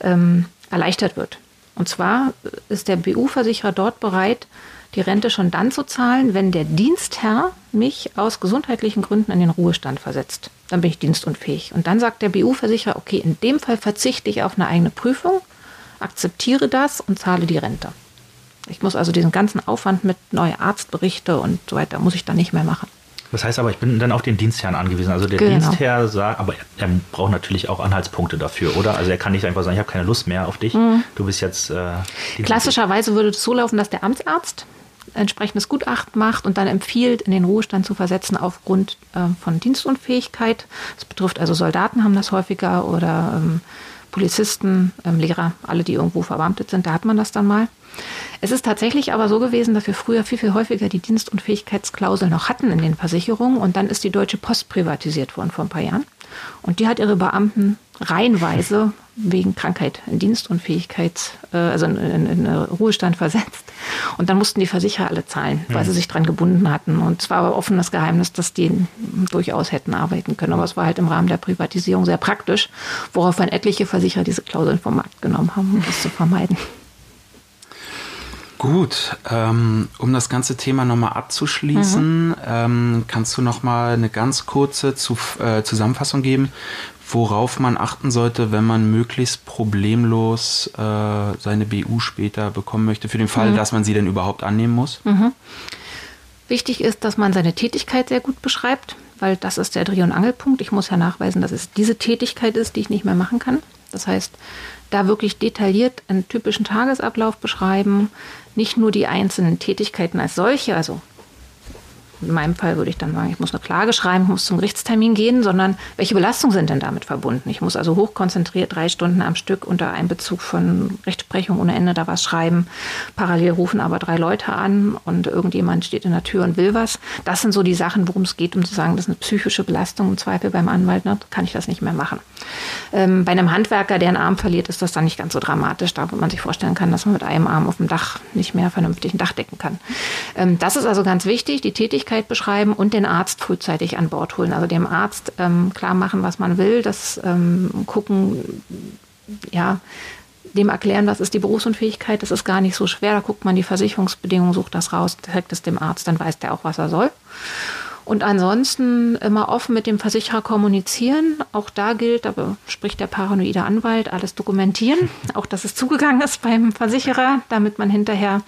ähm, erleichtert wird. Und zwar ist der BU-Versicherer dort bereit, die Rente schon dann zu zahlen, wenn der Dienstherr mich aus gesundheitlichen Gründen in den Ruhestand versetzt. Dann bin ich dienstunfähig. Und dann sagt der BU-Versicherer, okay, in dem Fall verzichte ich auf eine eigene Prüfung, akzeptiere das und zahle die Rente. Ich muss also diesen ganzen Aufwand mit neue Arztberichte und so weiter, muss ich dann nicht mehr machen. Das heißt aber, ich bin dann auf den Dienstherrn angewiesen. Also der genau. Dienstherr sagt, aber er, braucht natürlich auch Anhaltspunkte dafür, oder? Also er kann nicht einfach sagen, ich habe keine Lust mehr auf dich. Mhm. Du bist jetzt. Äh, Klassischerweise würde es so laufen, dass der Amtsarzt entsprechendes Gutachten macht und dann empfiehlt, in den Ruhestand zu versetzen aufgrund äh, von Dienstunfähigkeit. Das betrifft also Soldaten haben das häufiger oder ähm, Polizisten, ähm, Lehrer, alle, die irgendwo verbeamtet sind, da hat man das dann mal. Es ist tatsächlich aber so gewesen, dass wir früher viel, viel häufiger die Dienstunfähigkeitsklausel noch hatten in den Versicherungen und dann ist die Deutsche Post privatisiert worden vor ein paar Jahren. Und die hat ihre Beamten reihenweise wegen Krankheit in Dienstunfähigkeit, äh, also in, in, in, Ruhestand versetzt. Und dann mussten die Versicherer alle zahlen, weil mhm. sie sich dran gebunden hatten. Und es war aber offenes Geheimnis, dass die durchaus hätten arbeiten können. Aber es war halt im Rahmen der Privatisierung sehr praktisch, woraufhin etliche Versicherer diese Klauseln vom Markt genommen haben, um das zu vermeiden. Gut, ähm, um das ganze Thema nochmal abzuschließen, mhm. ähm, kannst du nochmal eine ganz kurze zu, äh, Zusammenfassung geben, worauf man achten sollte, wenn man möglichst problemlos äh, seine BU später bekommen möchte, für den Fall, mhm. dass man sie denn überhaupt annehmen muss? Mhm. Wichtig ist, dass man seine Tätigkeit sehr gut beschreibt, weil das ist der Dreh- und Angelpunkt. Ich muss ja nachweisen, dass es diese Tätigkeit ist, die ich nicht mehr machen kann. Das heißt, da wirklich detailliert einen typischen Tagesablauf beschreiben, nicht nur die einzelnen Tätigkeiten als solche, also in meinem Fall würde ich dann sagen, ich muss eine Klage schreiben, ich muss zum Gerichtstermin gehen, sondern welche Belastungen sind denn damit verbunden? Ich muss also hochkonzentriert drei Stunden am Stück unter Einbezug von Rechtsprechung ohne Ende da was schreiben. Parallel rufen aber drei Leute an und irgendjemand steht in der Tür und will was. Das sind so die Sachen, worum es geht, um zu sagen, das ist eine psychische Belastung im Zweifel beim Anwalt, ne, kann ich das nicht mehr machen. Ähm, bei einem Handwerker, der einen Arm verliert, ist das dann nicht ganz so dramatisch, da wo man sich vorstellen kann, dass man mit einem Arm auf dem Dach nicht mehr vernünftig ein Dach decken kann. Ähm, das ist also ganz wichtig, die Tätigkeit Tätigkeit beschreiben und den Arzt frühzeitig an Bord holen. Also dem Arzt ähm, klar machen, was man will, das ähm, gucken, ja, dem erklären, was ist die Berufsunfähigkeit, das ist gar nicht so schwer. Da guckt man die Versicherungsbedingungen, sucht das raus, zeigt es dem Arzt, dann weiß der auch, was er soll. Und ansonsten immer offen mit dem Versicherer kommunizieren. Auch da gilt, aber spricht der paranoide Anwalt, alles dokumentieren. (laughs) Auch dass es zugegangen ist beim Versicherer, damit man hinterher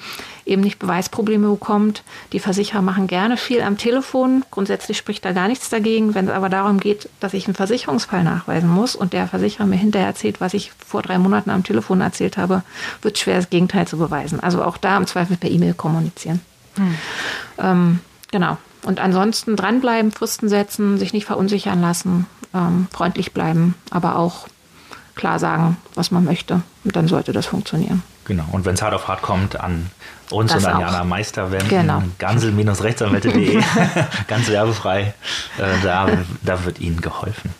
eben nicht Beweisprobleme bekommt. Die Versicherer machen gerne viel am Telefon. Grundsätzlich spricht da gar nichts dagegen. Wenn es aber darum geht, dass ich einen Versicherungsfall nachweisen muss und der Versicherer mir hinterher erzählt, was ich vor drei Monaten am Telefon erzählt habe, wird es schwer, das Gegenteil zu beweisen. Also auch da im Zweifel per E-Mail kommunizieren. Hm. Ähm, genau. Und ansonsten dranbleiben, Fristen setzen, sich nicht verunsichern lassen, ähm, freundlich bleiben, aber auch klar sagen, was man möchte. Und dann sollte das funktionieren. Genau. Und wenn es hart auf hart kommt, an uns das und an Jana Meister wenden. Genau. Gansel-rechtsanwälte.de. (laughs) (laughs) Ganz werbefrei. Äh, da, da wird Ihnen geholfen.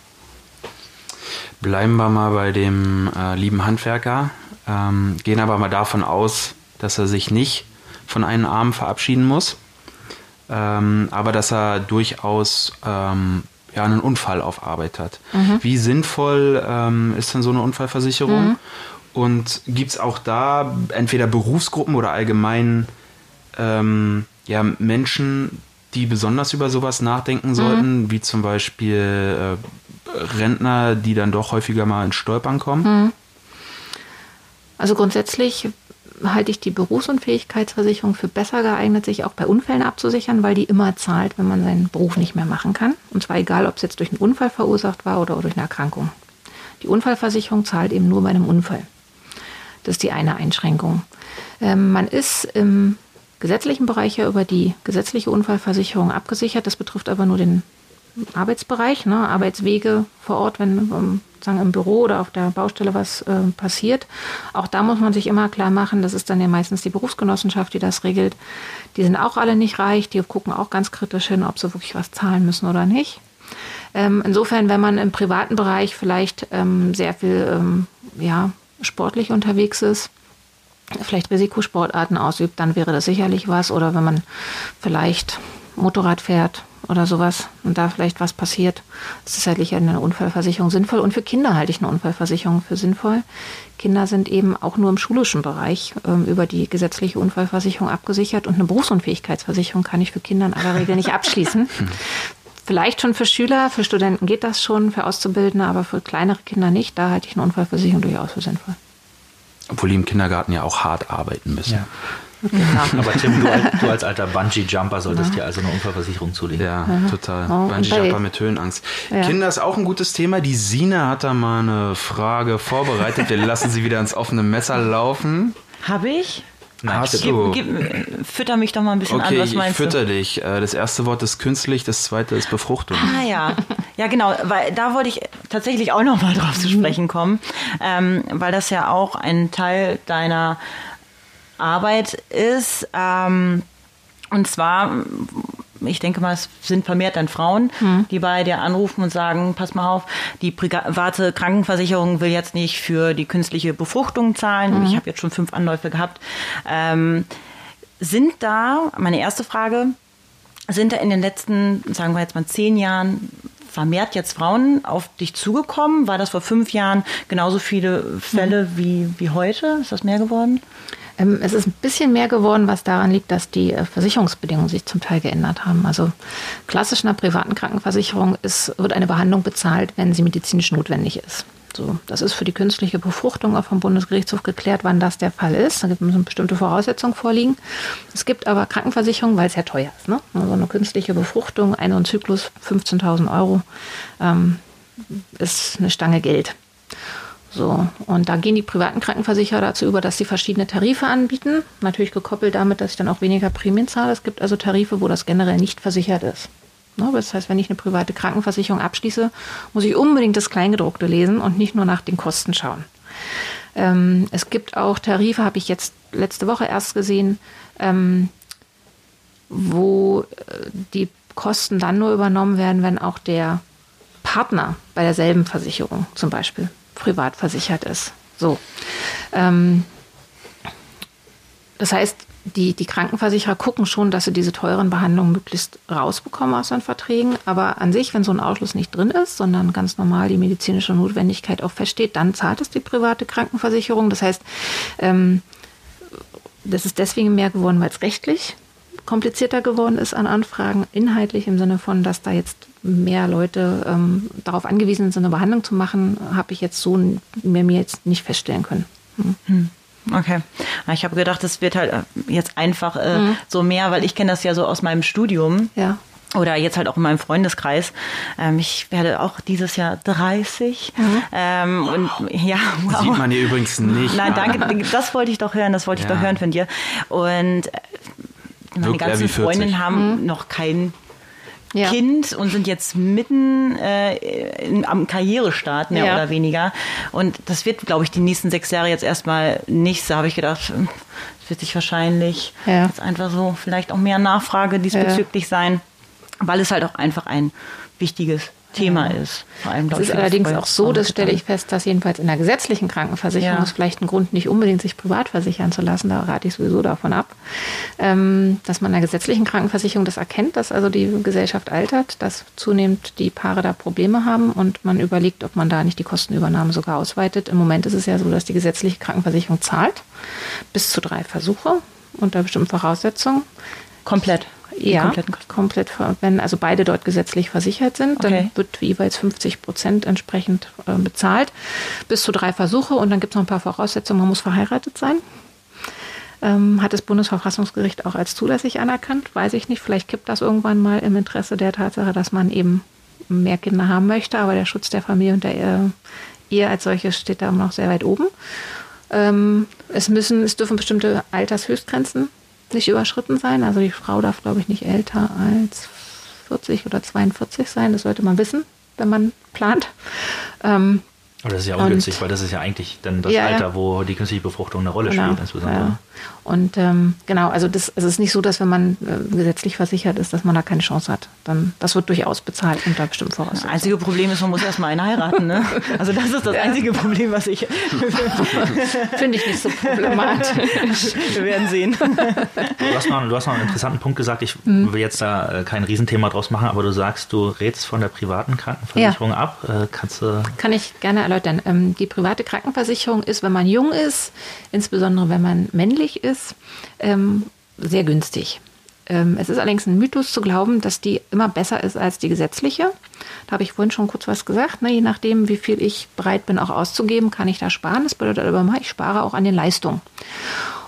Bleiben wir mal bei dem äh, lieben Handwerker. Ähm, gehen aber mal davon aus, dass er sich nicht von einem Arm verabschieden muss ähm, aber dass er durchaus ähm, ja, einen Unfall auf Arbeit hat. Mhm. Wie sinnvoll ähm, ist denn so eine Unfallversicherung? Mhm. Und gibt es auch da entweder Berufsgruppen oder allgemein ähm, ja, Menschen, die besonders über sowas nachdenken sollten, mhm. wie zum Beispiel äh, Rentner, die dann doch häufiger mal ins Stolpern kommen? Also grundsätzlich halte ich die Berufsunfähigkeitsversicherung für besser geeignet, sich auch bei Unfällen abzusichern, weil die immer zahlt, wenn man seinen Beruf nicht mehr machen kann. Und zwar egal, ob es jetzt durch einen Unfall verursacht war oder durch eine Erkrankung. Die Unfallversicherung zahlt eben nur bei einem Unfall. Das ist die eine Einschränkung. Ähm, man ist im gesetzlichen Bereich ja über die gesetzliche Unfallversicherung abgesichert. Das betrifft aber nur den Arbeitsbereich, ne, Arbeitswege vor Ort, wenn ähm, sagen im Büro oder auf der Baustelle was äh, passiert. Auch da muss man sich immer klar machen, das ist dann ja meistens die Berufsgenossenschaft, die das regelt. Die sind auch alle nicht reich, die gucken auch ganz kritisch hin, ob sie wirklich was zahlen müssen oder nicht. Ähm, insofern, wenn man im privaten Bereich vielleicht ähm, sehr viel ähm, ja, sportlich unterwegs ist, vielleicht Risikosportarten ausübt, dann wäre das sicherlich was. Oder wenn man vielleicht Motorrad fährt oder sowas und da vielleicht was passiert, ist sicherlich eine Unfallversicherung sinnvoll. Und für Kinder halte ich eine Unfallversicherung für sinnvoll. Kinder sind eben auch nur im schulischen Bereich ähm, über die gesetzliche Unfallversicherung abgesichert und eine Berufsunfähigkeitsversicherung kann ich für Kinder in aller Regel nicht abschließen. (laughs) Vielleicht schon für Schüler, für Studenten geht das schon, für Auszubildende, aber für kleinere Kinder nicht. Da halte ich eine Unfallversicherung durchaus für sinnvoll. Obwohl die im Kindergarten ja auch hart arbeiten müssen. Ja. Genau. Aber Tim, du, als, du als alter Bungee-Jumper solltest ja. dir also eine Unfallversicherung zulegen. Ja, ja. total. Oh, Bungee-Jumper mit Höhenangst. Ja. Kinder ist auch ein gutes Thema. Die Sina hat da mal eine Frage vorbereitet. Wir lassen sie wieder ins offene Messer laufen. Habe ich? Nein, Hast du? Gib, gib, fütter mich doch mal ein bisschen okay, an, was meinst ich fütter du? dich. Äh, das erste Wort ist künstlich, das zweite ist Befruchtung. Ah ja, ja genau, weil da wollte ich tatsächlich auch noch mal drauf zu sprechen kommen, ähm, weil das ja auch ein Teil deiner Arbeit ist. Ähm, und zwar, ich denke mal, es sind vermehrt dann Frauen, mhm. die bei dir anrufen und sagen, pass mal auf, die private Krankenversicherung will jetzt nicht für die künstliche Befruchtung zahlen. Mhm. Ich habe jetzt schon fünf Anläufe gehabt. Ähm, sind da, meine erste Frage, sind da in den letzten, sagen wir jetzt mal, zehn Jahren vermehrt jetzt Frauen auf dich zugekommen? War das vor fünf Jahren genauso viele Fälle mhm. wie, wie heute? Ist das mehr geworden? Ähm, es ist ein bisschen mehr geworden, was daran liegt, dass die äh, Versicherungsbedingungen sich zum Teil geändert haben. Also klassisch in einer privaten Krankenversicherung ist, wird eine Behandlung bezahlt, wenn sie medizinisch notwendig ist. So, das ist für die künstliche Befruchtung auch vom Bundesgerichtshof geklärt, wann das der Fall ist. Da es bestimmte Voraussetzungen vorliegen. Es gibt aber Krankenversicherungen, weil es ja teuer ist. Ne? Also eine künstliche Befruchtung, ein Zyklus 15.000 Euro ähm, ist eine Stange Geld. So, und da gehen die privaten Krankenversicherer dazu über, dass sie verschiedene Tarife anbieten. Natürlich gekoppelt damit, dass ich dann auch weniger Prämien zahle. Es gibt also Tarife, wo das generell nicht versichert ist. Ne, das heißt, wenn ich eine private Krankenversicherung abschließe, muss ich unbedingt das Kleingedruckte lesen und nicht nur nach den Kosten schauen. Ähm, es gibt auch Tarife, habe ich jetzt letzte Woche erst gesehen, ähm, wo äh, die Kosten dann nur übernommen werden, wenn auch der Partner bei derselben Versicherung zum Beispiel privat versichert ist. So. Ähm, das heißt, die, die Krankenversicherer gucken schon, dass sie diese teuren Behandlungen möglichst rausbekommen aus den Verträgen. Aber an sich, wenn so ein Ausschluss nicht drin ist, sondern ganz normal die medizinische Notwendigkeit auch feststeht, dann zahlt es die private Krankenversicherung. Das heißt, ähm, das ist deswegen mehr geworden, weil es rechtlich komplizierter geworden ist an Anfragen, inhaltlich im Sinne von, dass da jetzt mehr Leute ähm, darauf angewiesen sind, eine Behandlung zu machen, habe ich jetzt so mir, mir jetzt nicht feststellen können. Hm. hm. Okay. Ich habe gedacht, es wird halt äh, jetzt einfach äh, mhm. so mehr, weil ich kenne das ja so aus meinem Studium. Ja. Oder jetzt halt auch in meinem Freundeskreis. Ähm, ich werde auch dieses Jahr 30. Mhm. Ähm, und ja, wow. Sieht man hier übrigens nicht. Nein, danke. (laughs) Das wollte ich doch hören. Das wollte ja. ich doch hören von dir. Und äh, meine Wirkt ganzen Freundinnen haben mhm. noch kein ja. Kind und sind jetzt mitten äh, in, am Karrierestart, mehr ja. oder weniger. Und das wird, glaube ich, die nächsten sechs Jahre jetzt erstmal nichts. Da habe ich gedacht, hm, es wird sich wahrscheinlich ja. jetzt einfach so vielleicht auch mehr Nachfrage diesbezüglich sein, weil es halt auch einfach ein wichtiges Thema ist. Vor allem, es ist allerdings auch so, das stelle ich fest, dass jedenfalls in der gesetzlichen Krankenversicherung ja. ist vielleicht ein Grund, nicht unbedingt sich privat versichern zu lassen. Da rate ich sowieso davon ab, ähm, dass man in der gesetzlichen Krankenversicherung das erkennt, dass also die Gesellschaft altert, dass zunehmend die Paare da Probleme haben und man überlegt, ob man da nicht die Kostenübernahme sogar ausweitet. Im Moment ist es ja so, dass die gesetzliche Krankenversicherung zahlt bis zu drei Versuche unter bestimmten Voraussetzungen. Komplett Ja, kompletten Kosten? komplett, wenn also beide dort gesetzlich versichert sind, Okay. dann wird jeweils 50 Prozent entsprechend äh, bezahlt, bis zu drei Versuche und dann gibt es noch ein paar Voraussetzungen. Man muss verheiratet sein. Ähm, hat das Bundesverfassungsgericht auch als zulässig anerkannt? Weiß ich nicht. Vielleicht kippt das irgendwann mal im Interesse der Tatsache, dass man eben mehr Kinder haben möchte, aber der Schutz der Familie und der Ehe, Ehe als solches steht da immer noch sehr weit oben. Ähm, es müssen, es dürfen bestimmte Altershöchstgrenzen nicht überschritten sein. Also die Frau darf, glaube ich, nicht älter als 40 oder 42 sein. Das sollte man wissen, wenn man plant. Ähm, Aber das ist ja Und- ungünstig, weil das ist ja eigentlich dann das Ja, ja. Alter, wo die künstliche Befruchtung eine Rolle spielt, insbesondere. ja. Und ähm, genau, also das, also es ist nicht so, dass wenn man äh, gesetzlich versichert ist, dass man da keine Chance hat. Dann, das wird durchaus bezahlt unter bestimmten Das Voraussetzungen. einzige Problem ist, man muss erstmal einen heiraten. Ne? Also das ist das einzige Problem, was ich... (laughs) Finde ich nicht so problematisch. Wir werden sehen. Du hast, noch, du hast noch einen interessanten Punkt gesagt. Ich Mhm. will jetzt da äh, kein Riesenthema draus machen, aber du sagst, du rätst von der privaten Krankenversicherung ab. Äh, Kannst du. Kann ich gerne erläutern. Ähm, die private Krankenversicherung ist, wenn man jung ist, insbesondere wenn man männlich ist, ähm, sehr günstig. Ähm, es ist allerdings ein Mythos zu glauben, dass die immer besser ist als die gesetzliche. Da habe ich vorhin schon kurz was gesagt. Ne? Je nachdem, wie viel ich bereit bin, auch auszugeben, kann ich da sparen. Das bedeutet aber immer, ich spare auch an den Leistungen.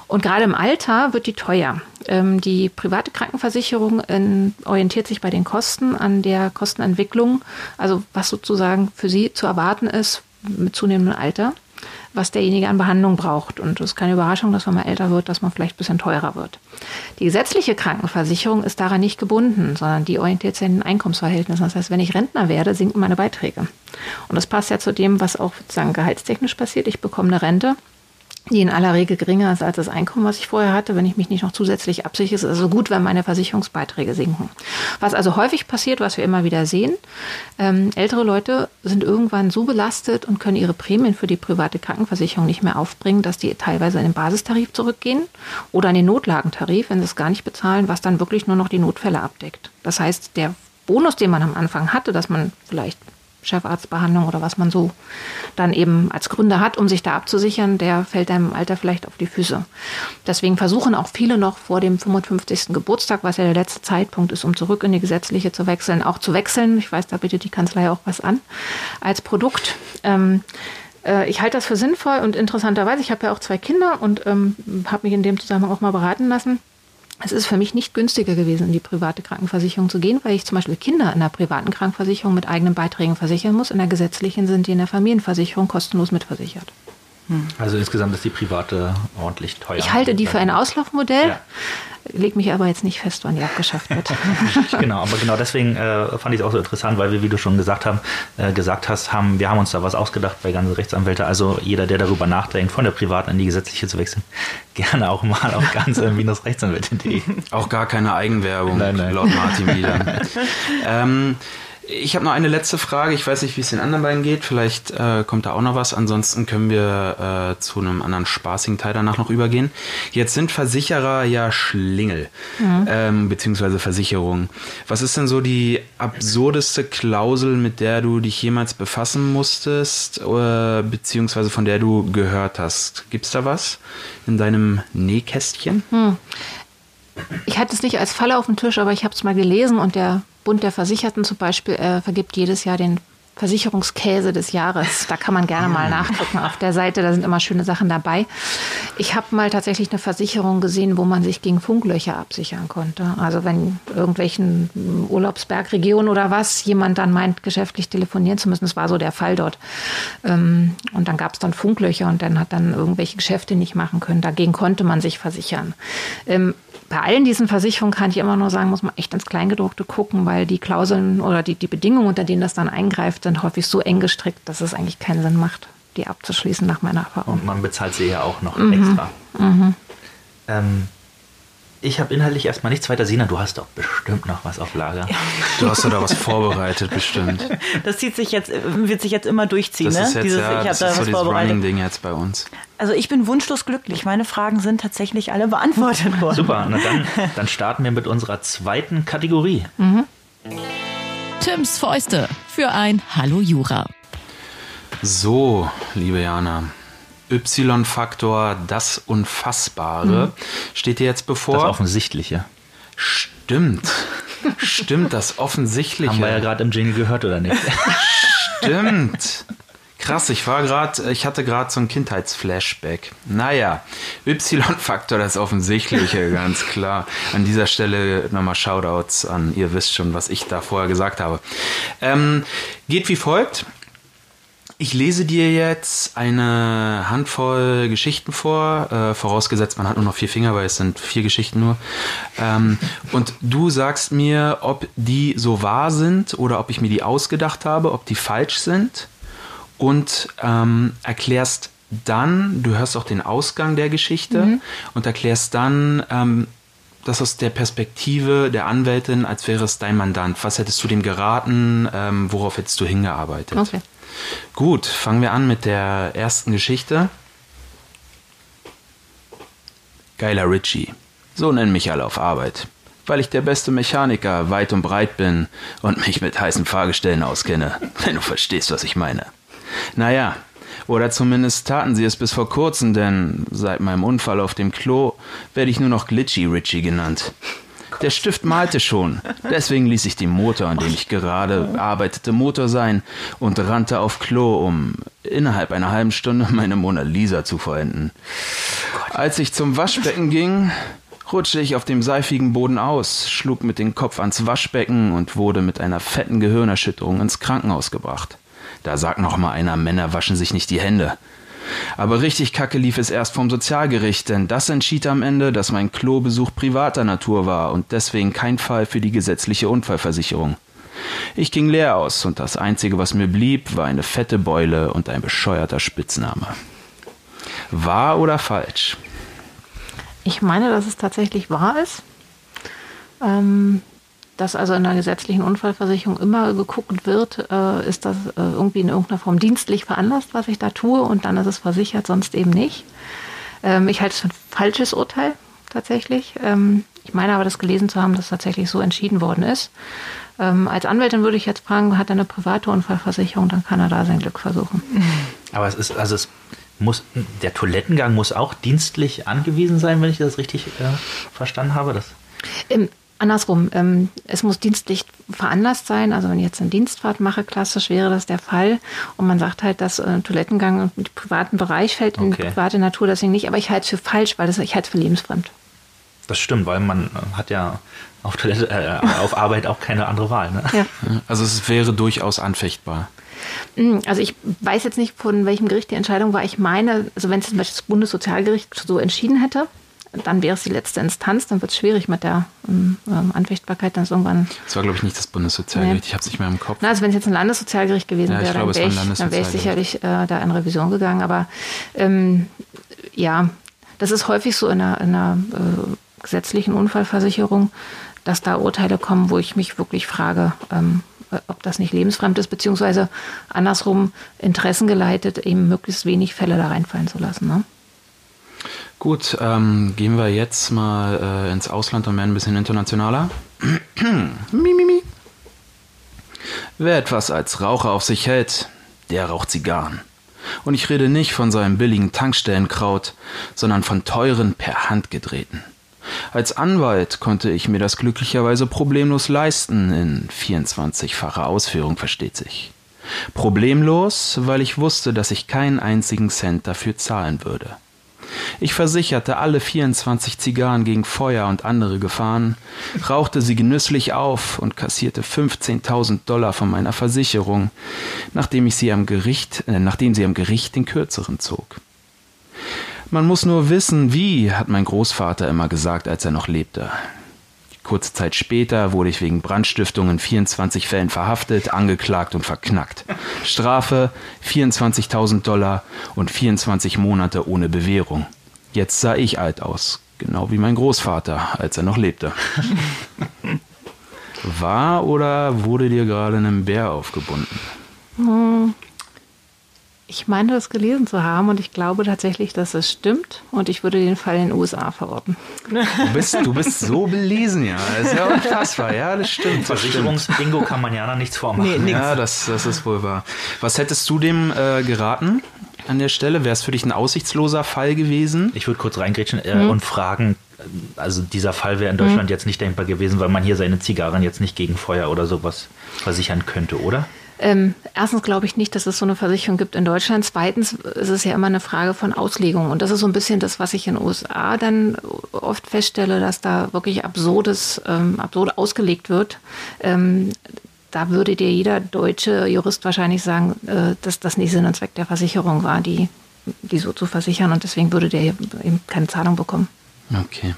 Und gerade im Alter wird die teuer. Ähm, die private Krankenversicherung ähm, orientiert sich bei den Kosten an der Kostenentwicklung, also was sozusagen für sie zu erwarten ist mit zunehmendem Alter, was derjenige an Behandlung braucht. Und es ist keine Überraschung, dass wenn man älter wird, dass man vielleicht ein bisschen teurer wird. Die gesetzliche Krankenversicherung ist daran nicht gebunden, sondern die orientiert sich an den Einkommensverhältnissen. Das heißt, wenn ich Rentner werde, sinken meine Beiträge. Und das passt ja zu dem, was auch sozusagen gehaltstechnisch passiert. Ich bekomme eine Rente, die in aller Regel geringer ist als das Einkommen, was ich vorher hatte, wenn ich mich nicht noch zusätzlich absichere. Es ist also gut, wenn meine Versicherungsbeiträge sinken. Was also häufig passiert, was wir immer wieder sehen, ähm, ältere Leute sind irgendwann so belastet und können ihre Prämien für die private Krankenversicherung nicht mehr aufbringen, dass die teilweise in den Basistarif zurückgehen oder in den Notlagentarif, wenn sie es gar nicht bezahlen, was dann wirklich nur noch die Notfälle abdeckt. Das heißt, der Bonus, den man am Anfang hatte, dass man vielleicht Chefarztbehandlung oder was man so dann eben als Gründe hat, um sich da abzusichern, der fällt einem im Alter vielleicht auf die Füße. Deswegen versuchen auch viele noch vor dem 55. Geburtstag, was ja der letzte Zeitpunkt ist, um zurück in die gesetzliche zu wechseln, auch zu wechseln. Ich weiß, da bietet die Kanzlei auch was an als Produkt. Ähm, äh, ich halte das für sinnvoll und interessanterweise, ich habe ja auch zwei Kinder und ähm, habe mich in dem Zusammenhang auch mal beraten lassen. Es ist für mich nicht günstiger gewesen, in die private Krankenversicherung zu gehen, weil ich zum Beispiel Kinder in der privaten Krankenversicherung mit eigenen Beiträgen versichern muss. In der gesetzlichen sind die in der Familienversicherung kostenlos mitversichert. Also insgesamt ist die private ordentlich teuer. Ich halte die für ein Auslaufmodell, Ja. Leg mich aber jetzt nicht fest, wann die abgeschafft wird. (laughs) genau, aber genau deswegen äh, fand ich es auch so interessant, weil wir, wie du schon gesagt, haben, äh, gesagt hast, haben, wir haben uns da was ausgedacht bei ganzen Rechtsanwälte. Also jeder, der darüber nachdenkt, von der privaten in die gesetzliche zu wechseln, (laughs) gerne auch mal auf ganze-rechtsanwältin.de. (laughs) Auch gar keine Eigenwerbung, Nein, nein. laut Martin wieder. ähm, ich habe noch eine letzte Frage. Ich weiß nicht, wie es den anderen beiden geht. Vielleicht äh, kommt da auch noch was. Ansonsten können wir äh, zu einem anderen spaßigen Teil danach noch übergehen. Jetzt sind Versicherer ja Schlingel, ähm, beziehungsweise Versicherungen. Was ist denn so die absurdeste Klausel, mit der du dich jemals befassen musstest, äh, beziehungsweise von der du gehört hast? Gibt's da was in deinem Nähkästchen? Ich hatte es nicht als Falle auf dem Tisch, aber ich habe es mal gelesen und der Bund der Versicherten zum Beispiel äh, vergibt jedes Jahr den Versicherungskäse des Jahres. Da kann man gerne mal nachgucken auf der Seite, da sind immer schöne Sachen dabei. Ich habe mal tatsächlich eine Versicherung gesehen, wo man sich gegen Funklöcher absichern konnte. Also wenn irgendwelchen Urlaubsbergregionen oder was jemand dann meint, geschäftlich telefonieren zu müssen, das war so der Fall dort. Ähm, Und dann gab es dann Funklöcher und dann hat dann irgendwelche Geschäfte nicht machen können. Dagegen konnte man sich versichern. Bei allen diesen Versicherungen kann ich immer nur sagen, muss man echt ins Kleingedruckte gucken, weil die Klauseln oder die, die Bedingungen, unter denen das dann eingreift, sind häufig so eng gestrickt, dass es eigentlich keinen Sinn macht, die abzuschließen nach meiner Erfahrung. Und man bezahlt sie ja auch noch Mhm. extra. Ähm, ich habe inhaltlich erstmal nichts weiter. Sina, du hast doch bestimmt noch was auf Lager. Du hast da was vorbereitet, bestimmt. Das zieht sich jetzt, wird sich jetzt immer durchziehen, Das ne? ist jetzt Dieses, ja, ich das habe ist da so was dieses vorbereitet. Running-Ding jetzt bei uns. Also ich bin wunschlos glücklich. Meine Fragen sind tatsächlich alle beantwortet worden. Super, na dann, dann starten wir mit unserer zweiten Kategorie. Tims Fäuste für ein Hallo Jura. So, liebe Jana. Y-Faktor, das Unfassbare, steht dir jetzt Das bevor. Offensichtliche. Stimmt. Stimmt, das Offensichtliche. Haben wir ja gerade im Jingle gehört, oder nicht? Stimmt. Krass, ich war gerade, ich hatte gerade so ein Kindheitsflashback. Naja, Y-Faktor, das Offensichtliche, ganz klar. An dieser Stelle nochmal Shoutouts an, ihr wisst schon, was ich da vorher gesagt habe. Ähm, geht wie folgt. Ich lese dir jetzt eine Handvoll Geschichten vor, äh, vorausgesetzt man hat nur noch vier Finger, weil es sind vier Geschichten nur. Ähm, und du sagst mir, ob die so wahr sind oder ob ich mir die ausgedacht habe, ob die falsch sind und ähm, erklärst dann, du hörst auch den Ausgang der Geschichte mhm. und erklärst dann ähm, das aus der Perspektive der Anwältin, als wäre es dein Mandant. Was hättest du dem geraten? Ähm, worauf hättest du hingearbeitet? Okay. Gut, fangen wir an mit der ersten Geschichte. Geiler Richie. So nennen mich alle auf Arbeit. Weil ich der beste Mechaniker weit und breit bin und mich mit heißen Fahrgestellen auskenne, (laughs) wenn du verstehst, was ich meine. Naja, oder zumindest taten sie es bis vor kurzem, denn seit meinem Unfall auf dem Klo werde ich nur noch Glitchy Richie genannt. Der Stift malte schon. Deswegen ließ ich den Motor, an dem ich gerade arbeitete, Motor sein und rannte auf Klo, um innerhalb einer halben Stunde meine Mona Lisa zu vollenden. Als ich zum Waschbecken ging, rutschte ich auf dem seifigen Boden aus, schlug mit dem Kopf ans Waschbecken und wurde mit einer fetten Gehirnerschütterung ins Krankenhaus gebracht. Da sagt noch mal einer, Männer waschen sich nicht die Hände. Aber richtig kacke lief es erst vom Sozialgericht, denn das entschied am Ende, dass mein Klobesuch privater Natur war und deswegen kein Fall für die gesetzliche Unfallversicherung. Ich ging leer aus und das Einzige, was mir blieb, war eine fette Beule und ein bescheuerter Spitzname. Wahr oder falsch? Ich meine, dass es tatsächlich wahr ist. Ähm, dass also in der gesetzlichen Unfallversicherung immer geguckt wird, äh, ist das äh, irgendwie in irgendeiner Form dienstlich veranlasst, was ich da tue und dann ist es versichert, sonst eben nicht. Ähm, ich halte es für ein falsches Urteil tatsächlich. Ähm, ich meine aber, das gelesen zu haben, dass tatsächlich so entschieden worden ist. Ähm, als Anwältin würde ich jetzt fragen, hat er eine private Unfallversicherung, dann kann er da sein Glück versuchen. Aber es ist, also es muss, der Toilettengang muss auch dienstlich angewiesen sein, wenn ich das richtig äh, verstanden habe. Das ähm, Andersrum, ähm, es muss dienstlich veranlasst sein. Also wenn ich jetzt eine Dienstfahrt mache, klassisch wäre das der Fall. Und man sagt halt, dass äh, Toilettengang im privaten Bereich fällt, okay. in die private Natur deswegen nicht. Aber ich halte es für falsch, weil das, ich halte es für lebensfremd. Das stimmt, weil man äh, hat ja auf, Toilette, äh, auf Arbeit auch keine andere Wahl. Ne? Ja. Also es wäre durchaus anfechtbar. Hm, also ich weiß jetzt nicht, von welchem Gericht die Entscheidung war. Ich meine, also wenn es zum Beispiel das Bundessozialgericht so entschieden hätte, dann wäre es die letzte Instanz, dann wird es schwierig mit der ähm, ähm, Anfechtbarkeit. Dann irgendwann. Das war, glaube ich, nicht das Bundessozialgericht, nee. ich habe es nicht mehr im Kopf. Na, also wenn es jetzt ein Landessozialgericht gewesen ja, wäre, dann wäre ich, wär ich, sicherlich äh, da in Revision gegangen. Aber ähm, ja, das ist häufig so in einer, in einer äh, gesetzlichen Unfallversicherung, dass da Urteile kommen, wo ich mich wirklich frage, ähm, ob das nicht lebensfremd ist, beziehungsweise andersrum interessengeleitet, eben möglichst wenig Fälle da reinfallen zu lassen. Ne? Gut, ähm, gehen wir jetzt mal äh, ins Ausland und werden ein bisschen internationaler. (clears throat) mi, mi, mi. Wer etwas als Raucher auf sich hält, der raucht Zigarren. Und ich rede nicht von seinem billigen Tankstellenkraut, sondern von teuren per Hand gedrehten. Als Anwalt konnte ich mir das glücklicherweise problemlos leisten, in 24-facher Ausführung versteht sich. Problemlos, weil ich wusste, dass ich keinen einzigen Cent dafür zahlen würde. Ich versicherte alle 24 Zigarren gegen Feuer und andere Gefahren, rauchte sie genüsslich auf und kassierte 15.000 Dollar von meiner Versicherung, nachdem ich sie am Gericht, äh, nachdem sie am Gericht den kürzeren zog. Man muss nur wissen, wie, hat mein Großvater immer gesagt, als er noch lebte. Kurze Zeit später wurde ich wegen Brandstiftung in 24 Fällen verhaftet, angeklagt und verknackt. Strafe 24.000 Dollar und 24 Monate ohne Bewährung. Jetzt sah ich alt aus, genau wie mein Großvater, als er noch lebte. (laughs) War oder wurde dir gerade ein Bär aufgebunden? Hm, ich meine, das gelesen zu haben und ich glaube tatsächlich, dass es stimmt und ich würde den Fall in den USA verorten. Du bist, du bist so belesen, ja. Das ist ja unfassbar, ja, das stimmt. Versicherungsbingo kann man ja noch nichts vormachen. Nee, ja, das, das ist wohl wahr. Was hättest du dem äh, geraten an der Stelle? Wäre es für dich ein aussichtsloser Fall gewesen? Ich würde kurz reingrätschen äh, mhm. und fragen, also dieser Fall wäre in Deutschland mhm. jetzt nicht denkbar gewesen, weil man hier seine Zigarren jetzt nicht gegen Feuer oder sowas versichern könnte, oder? Ähm, erstens glaube ich nicht, dass es so eine Versicherung gibt in Deutschland. Zweitens ist es ja immer eine Frage von Auslegung. Und das ist so ein bisschen das, was ich in den USA dann oft feststelle, dass da wirklich absurdes, ähm, absurd ausgelegt wird. Ähm, da würde dir jeder deutsche Jurist wahrscheinlich sagen, äh, dass das nicht Sinn und Zweck der Versicherung war, die, die so zu versichern. Und deswegen würde der eben keine Zahlung bekommen. Okay.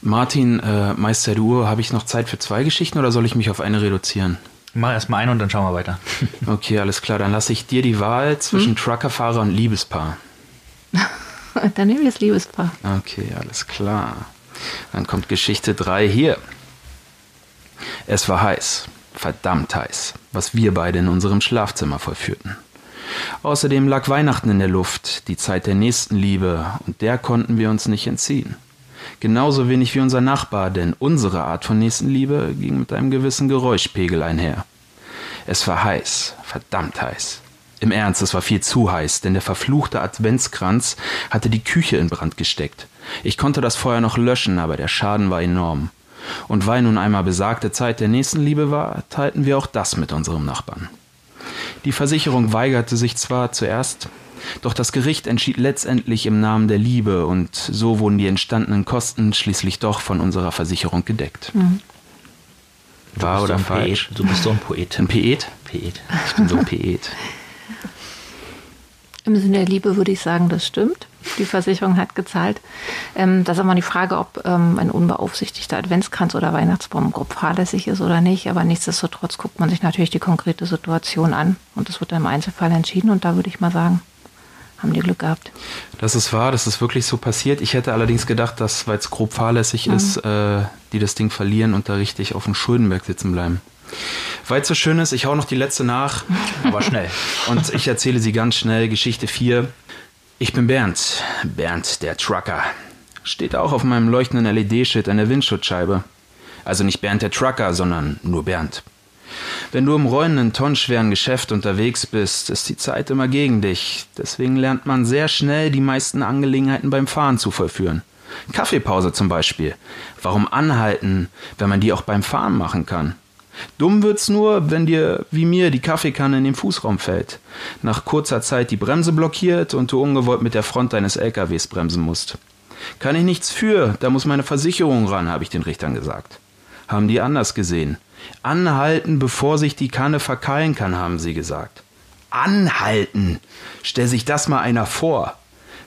Martin, äh, Meister du, habe ich noch Zeit für zwei Geschichten oder soll ich mich auf eine reduzieren? Mach erstmal eine und dann schauen wir weiter. (laughs) Okay, alles klar. Dann lasse ich dir die Wahl zwischen hm? Truckerfahrer und Liebespaar. (laughs) dann nehme ich das Liebespaar. Okay, alles klar. Dann kommt Geschichte 3 hier. Es war heiß, verdammt heiß, was wir beide in unserem Schlafzimmer vollführten. Außerdem lag Weihnachten in der Luft, die Zeit der Nächstenliebe, und der konnten wir uns nicht entziehen. Genauso wenig wie unser Nachbar, denn unsere Art von Nächstenliebe ging mit einem gewissen Geräuschpegel einher. Es war heiß, verdammt heiß. Im Ernst, es war viel zu heiß, denn der verfluchte Adventskranz hatte die Küche in Brand gesteckt. Ich konnte das Feuer noch löschen, aber der Schaden war enorm. Und weil nun einmal besagte Zeit der Nächstenliebe war, teilten wir auch das mit unserem Nachbarn. Die Versicherung weigerte sich zwar zuerst, doch das Gericht entschied letztendlich im Namen der Liebe und so wurden die entstandenen Kosten schließlich doch von unserer Versicherung gedeckt. Mhm. Wahr oder so falsch? Poet. Du bist so ein Poet. Ein Poet? Poet. Ich bin so ein Poet. (laughs) Im Sinne der Liebe würde ich sagen, das stimmt. Die Versicherung hat gezahlt. Ähm, das ist immer die Frage, ob ähm, ein unbeaufsichtigter Adventskranz oder Weihnachtsbaum grob fahrlässig ist oder nicht. Aber nichtsdestotrotz guckt man sich natürlich die konkrete Situation an und es wird dann im Einzelfall entschieden. Und da würde ich mal sagen, haben die Glück gehabt. Das ist wahr, das ist wirklich so passiert. Ich hätte allerdings gedacht, dass, weil es grob fahrlässig mhm. ist, äh, die das Ding verlieren und da richtig auf dem Schuldenberg sitzen bleiben. Weil es so schön ist, ich hau noch die letzte nach, aber schnell. (laughs) Und ich erzähle sie ganz schnell. Geschichte 4. Ich bin Bernd. Bernd, der Trucker. Steht auch auf meinem leuchtenden LED-Schild an der Windschutzscheibe. Also nicht Bernd der Trucker, sondern nur Bernd. Wenn du im rollenden, tonnenschweren Geschäft unterwegs bist, ist die Zeit immer gegen dich. Deswegen lernt man sehr schnell, die meisten Angelegenheiten beim Fahren zu vollführen. Kaffeepause zum Beispiel. Warum anhalten, wenn man die auch beim Fahren machen kann? Dumm wird's nur, wenn dir, wie mir, die Kaffeekanne in den Fußraum fällt. Nach kurzer Zeit die Bremse blockiert und du ungewollt mit der Front deines LKWs bremsen musst. Kann ich nichts für, da muss meine Versicherung ran, habe ich den Richtern gesagt. Haben die anders gesehen. Anhalten, bevor sich die Kanne verkeilen kann, haben sie gesagt. Anhalten! Stell sich das mal einer vor.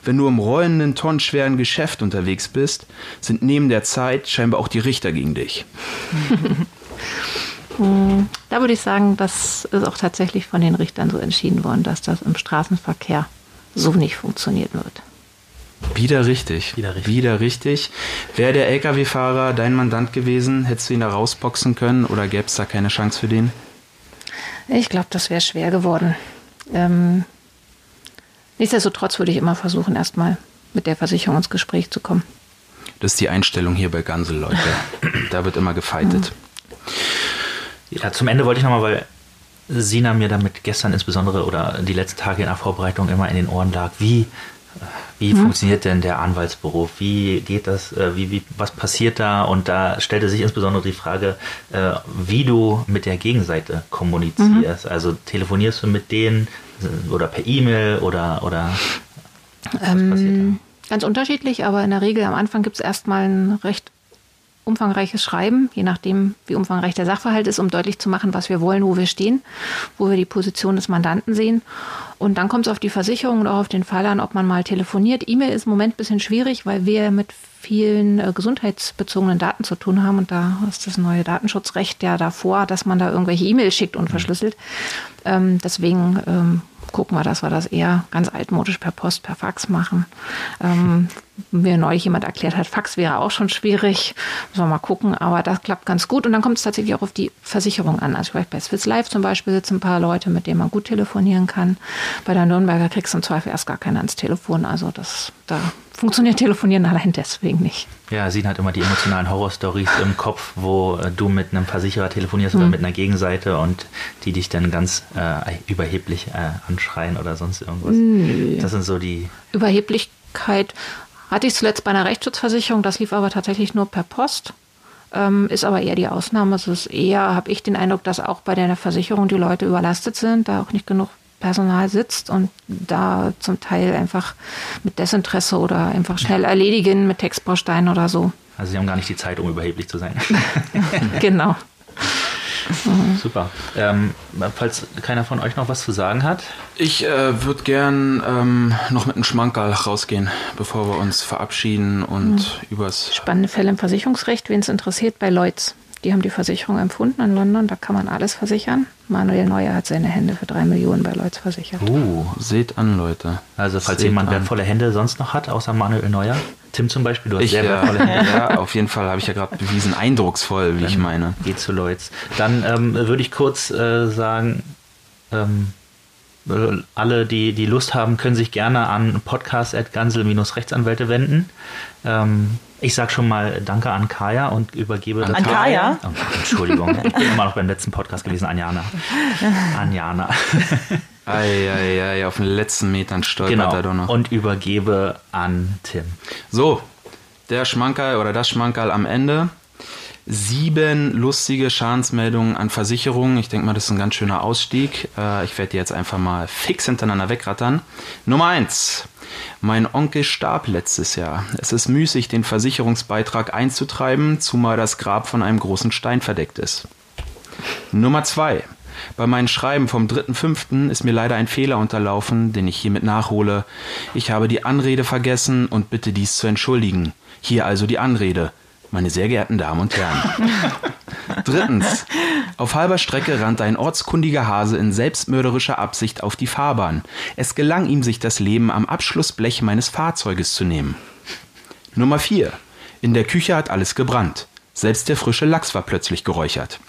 Wenn du im rollenden, tonnenschweren Geschäft unterwegs bist, sind neben der Zeit scheinbar auch die Richter gegen dich. (laughs) Da würde ich sagen, das ist auch tatsächlich von den Richtern so entschieden worden, dass das im Straßenverkehr so nicht funktionieren wird. Wieder richtig. Wieder richtig. Wieder richtig. Wäre der Lkw-Fahrer dein Mandant gewesen, hättest du ihn da rausboxen können oder gäbe es da keine Chance für den? Ich glaube, das wäre schwer geworden. Ähm, nichtsdestotrotz würde ich immer versuchen, erstmal mit der Versicherung ins Gespräch zu kommen. Das ist die Einstellung hier bei Gansel, Leute. (laughs) da wird immer gefeitet. Ja, zum Ende wollte ich nochmal, weil Sina mir damit gestern insbesondere oder die letzten Tage in der Vorbereitung immer in den Ohren lag, wie wie mhm. funktioniert denn der Anwaltsberuf? Wie geht das? Äh, wie, wie, was passiert da? Und da stellte sich insbesondere die Frage, äh, wie du mit der Gegenseite kommunizierst. Mhm. Also telefonierst du mit denen äh, oder per E-Mail oder, oder ähm, Ganz unterschiedlich, aber in der Regel am Anfang gibt es erstmal ein recht umfangreiches Schreiben, je nachdem, wie umfangreich der Sachverhalt ist, um deutlich zu machen, was wir wollen, wo wir stehen, wo wir die Position des Mandanten sehen. Und dann kommt es auf die Versicherung und auch auf den Fall an, ob man mal telefoniert. E-Mail ist im Moment ein bisschen schwierig, weil wir mit vielen äh, gesundheitsbezogenen Daten zu tun haben und da ist das neue Datenschutzrecht ja davor, dass man da irgendwelche E-Mails schickt unverschlüsselt. Ähm, deswegen ähm, gucken wir, dass wir das eher ganz altmodisch per Post, per Fax machen. Ähm, mir neulich jemand erklärt hat, Fax wäre auch schon schwierig. Müssen wir mal gucken, aber das klappt ganz gut. Und dann kommt es tatsächlich auch auf die Versicherung an. Also vielleicht bei Swiss Life zum Beispiel sitzen ein paar Leute, mit denen man gut telefonieren kann. Bei der Nürnberger kriegst du im Zweifel erst gar keiner ans Telefon. Also das, da funktioniert Telefonieren allein deswegen nicht. Ja, sie hat immer die emotionalen Horrorstories im Kopf, wo äh, du mit einem Versicherer telefonierst mhm. oder mit einer Gegenseite und die dich dann ganz äh, überheblich äh, anschreien oder sonst irgendwas. Mhm. Das sind so die. Überheblichkeit Hatte ich zuletzt bei einer Rechtsschutzversicherung, das lief aber tatsächlich nur per Post. Ähm, ist aber eher die Ausnahme. Es ist eher, habe ich den Eindruck, dass auch bei der Versicherung die Leute überlastet sind, da auch nicht genug Personal sitzt und da zum Teil einfach mit Desinteresse oder einfach schnell erledigen mit Textbausteinen oder so. Also Sie haben gar nicht die Zeit, um überheblich zu sein. (laughs) (laughs) genau. Super. Ähm, falls keiner von euch noch was zu sagen hat. Ich äh, würde gern ähm, noch mit einem Schmankerl rausgehen, bevor wir uns verabschieden und mhm. übers. Spannende Fälle im Versicherungsrecht, wen es interessiert, bei Lloyds. Die haben die Versicherung empfunden in London, da kann man alles versichern. Manuel Neuer hat seine Hände für drei Millionen bei Lloyds versichert. Uh, seht an, Leute. Also falls seht jemand an. wertvolle Hände sonst noch hat, außer Manuel Neuer. Tim zum Beispiel, du hast ich, sehr wertvolle Hände. Ja, auf jeden Fall habe ich ja gerade bewiesen, eindrucksvoll, wie Dann ich meine. Geht zu Lloyds. Dann ähm, würde ich kurz äh, sagen, ähm, alle, die, die Lust haben, können sich gerne an podcast.gansel-rechtsanwälte wenden. Ähm, ich sage schon mal Danke an Kaya und übergebe an das. An Kaya? Oh, Entschuldigung, ich bin immer noch beim letzten Podcast gewesen, Anjana. Anjana. Eieiei, auf den letzten Metern stolpert genau. er doch noch. Und übergebe an Tim. So, der Schmankerl oder das Schmankerl am Ende sieben lustige Schadensmeldungen an Versicherungen. Ich denke mal, das ist ein ganz schöner Ausstieg. Äh, ich werde die jetzt einfach mal fix hintereinander wegrattern. Nummer eins. Mein Onkel starb letztes Jahr. Es ist müßig, den Versicherungsbeitrag einzutreiben, zumal das Grab von einem großen Stein verdeckt ist. Nummer zwei. Bei meinen Schreiben vom 3.5. ist mir leider ein Fehler unterlaufen, den ich hiermit nachhole. Ich habe die Anrede vergessen und bitte dies zu entschuldigen. Hier also die Anrede meine sehr geehrten Damen und Herren. Drittens. Auf halber Strecke rannte ein ortskundiger Hase in selbstmörderischer Absicht auf die Fahrbahn. Es gelang ihm, sich das Leben am Abschlussblech meines Fahrzeuges zu nehmen. Nummer 4. In der Küche hat alles gebrannt. Selbst der frische Lachs war plötzlich geräuchert.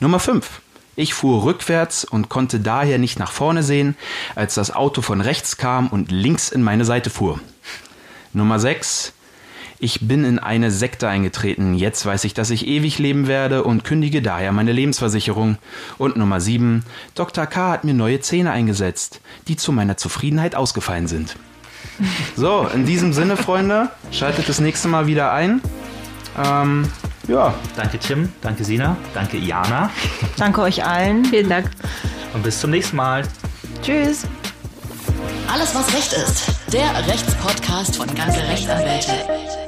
Nummer 5. Ich fuhr rückwärts und konnte daher nicht nach vorne sehen, als das Auto von rechts kam und links in meine Seite fuhr. Nummer 6. Ich bin in eine Sekte eingetreten. Jetzt weiß ich, dass ich ewig leben werde und kündige daher meine Lebensversicherung. Und Nummer 7. Dr. K. hat mir neue Zähne eingesetzt, die zu meiner Zufriedenheit ausgefallen sind. So, in diesem Sinne, Freunde, schaltet das nächste Mal wieder ein. Ähm, ja. Danke, Tim. Danke, Sina. Danke, Jana. Danke euch allen. Vielen Dank. Und bis zum nächsten Mal. Tschüss. Alles, was Recht ist. Der Rechtspodcast von ganze Rechtsanwälte.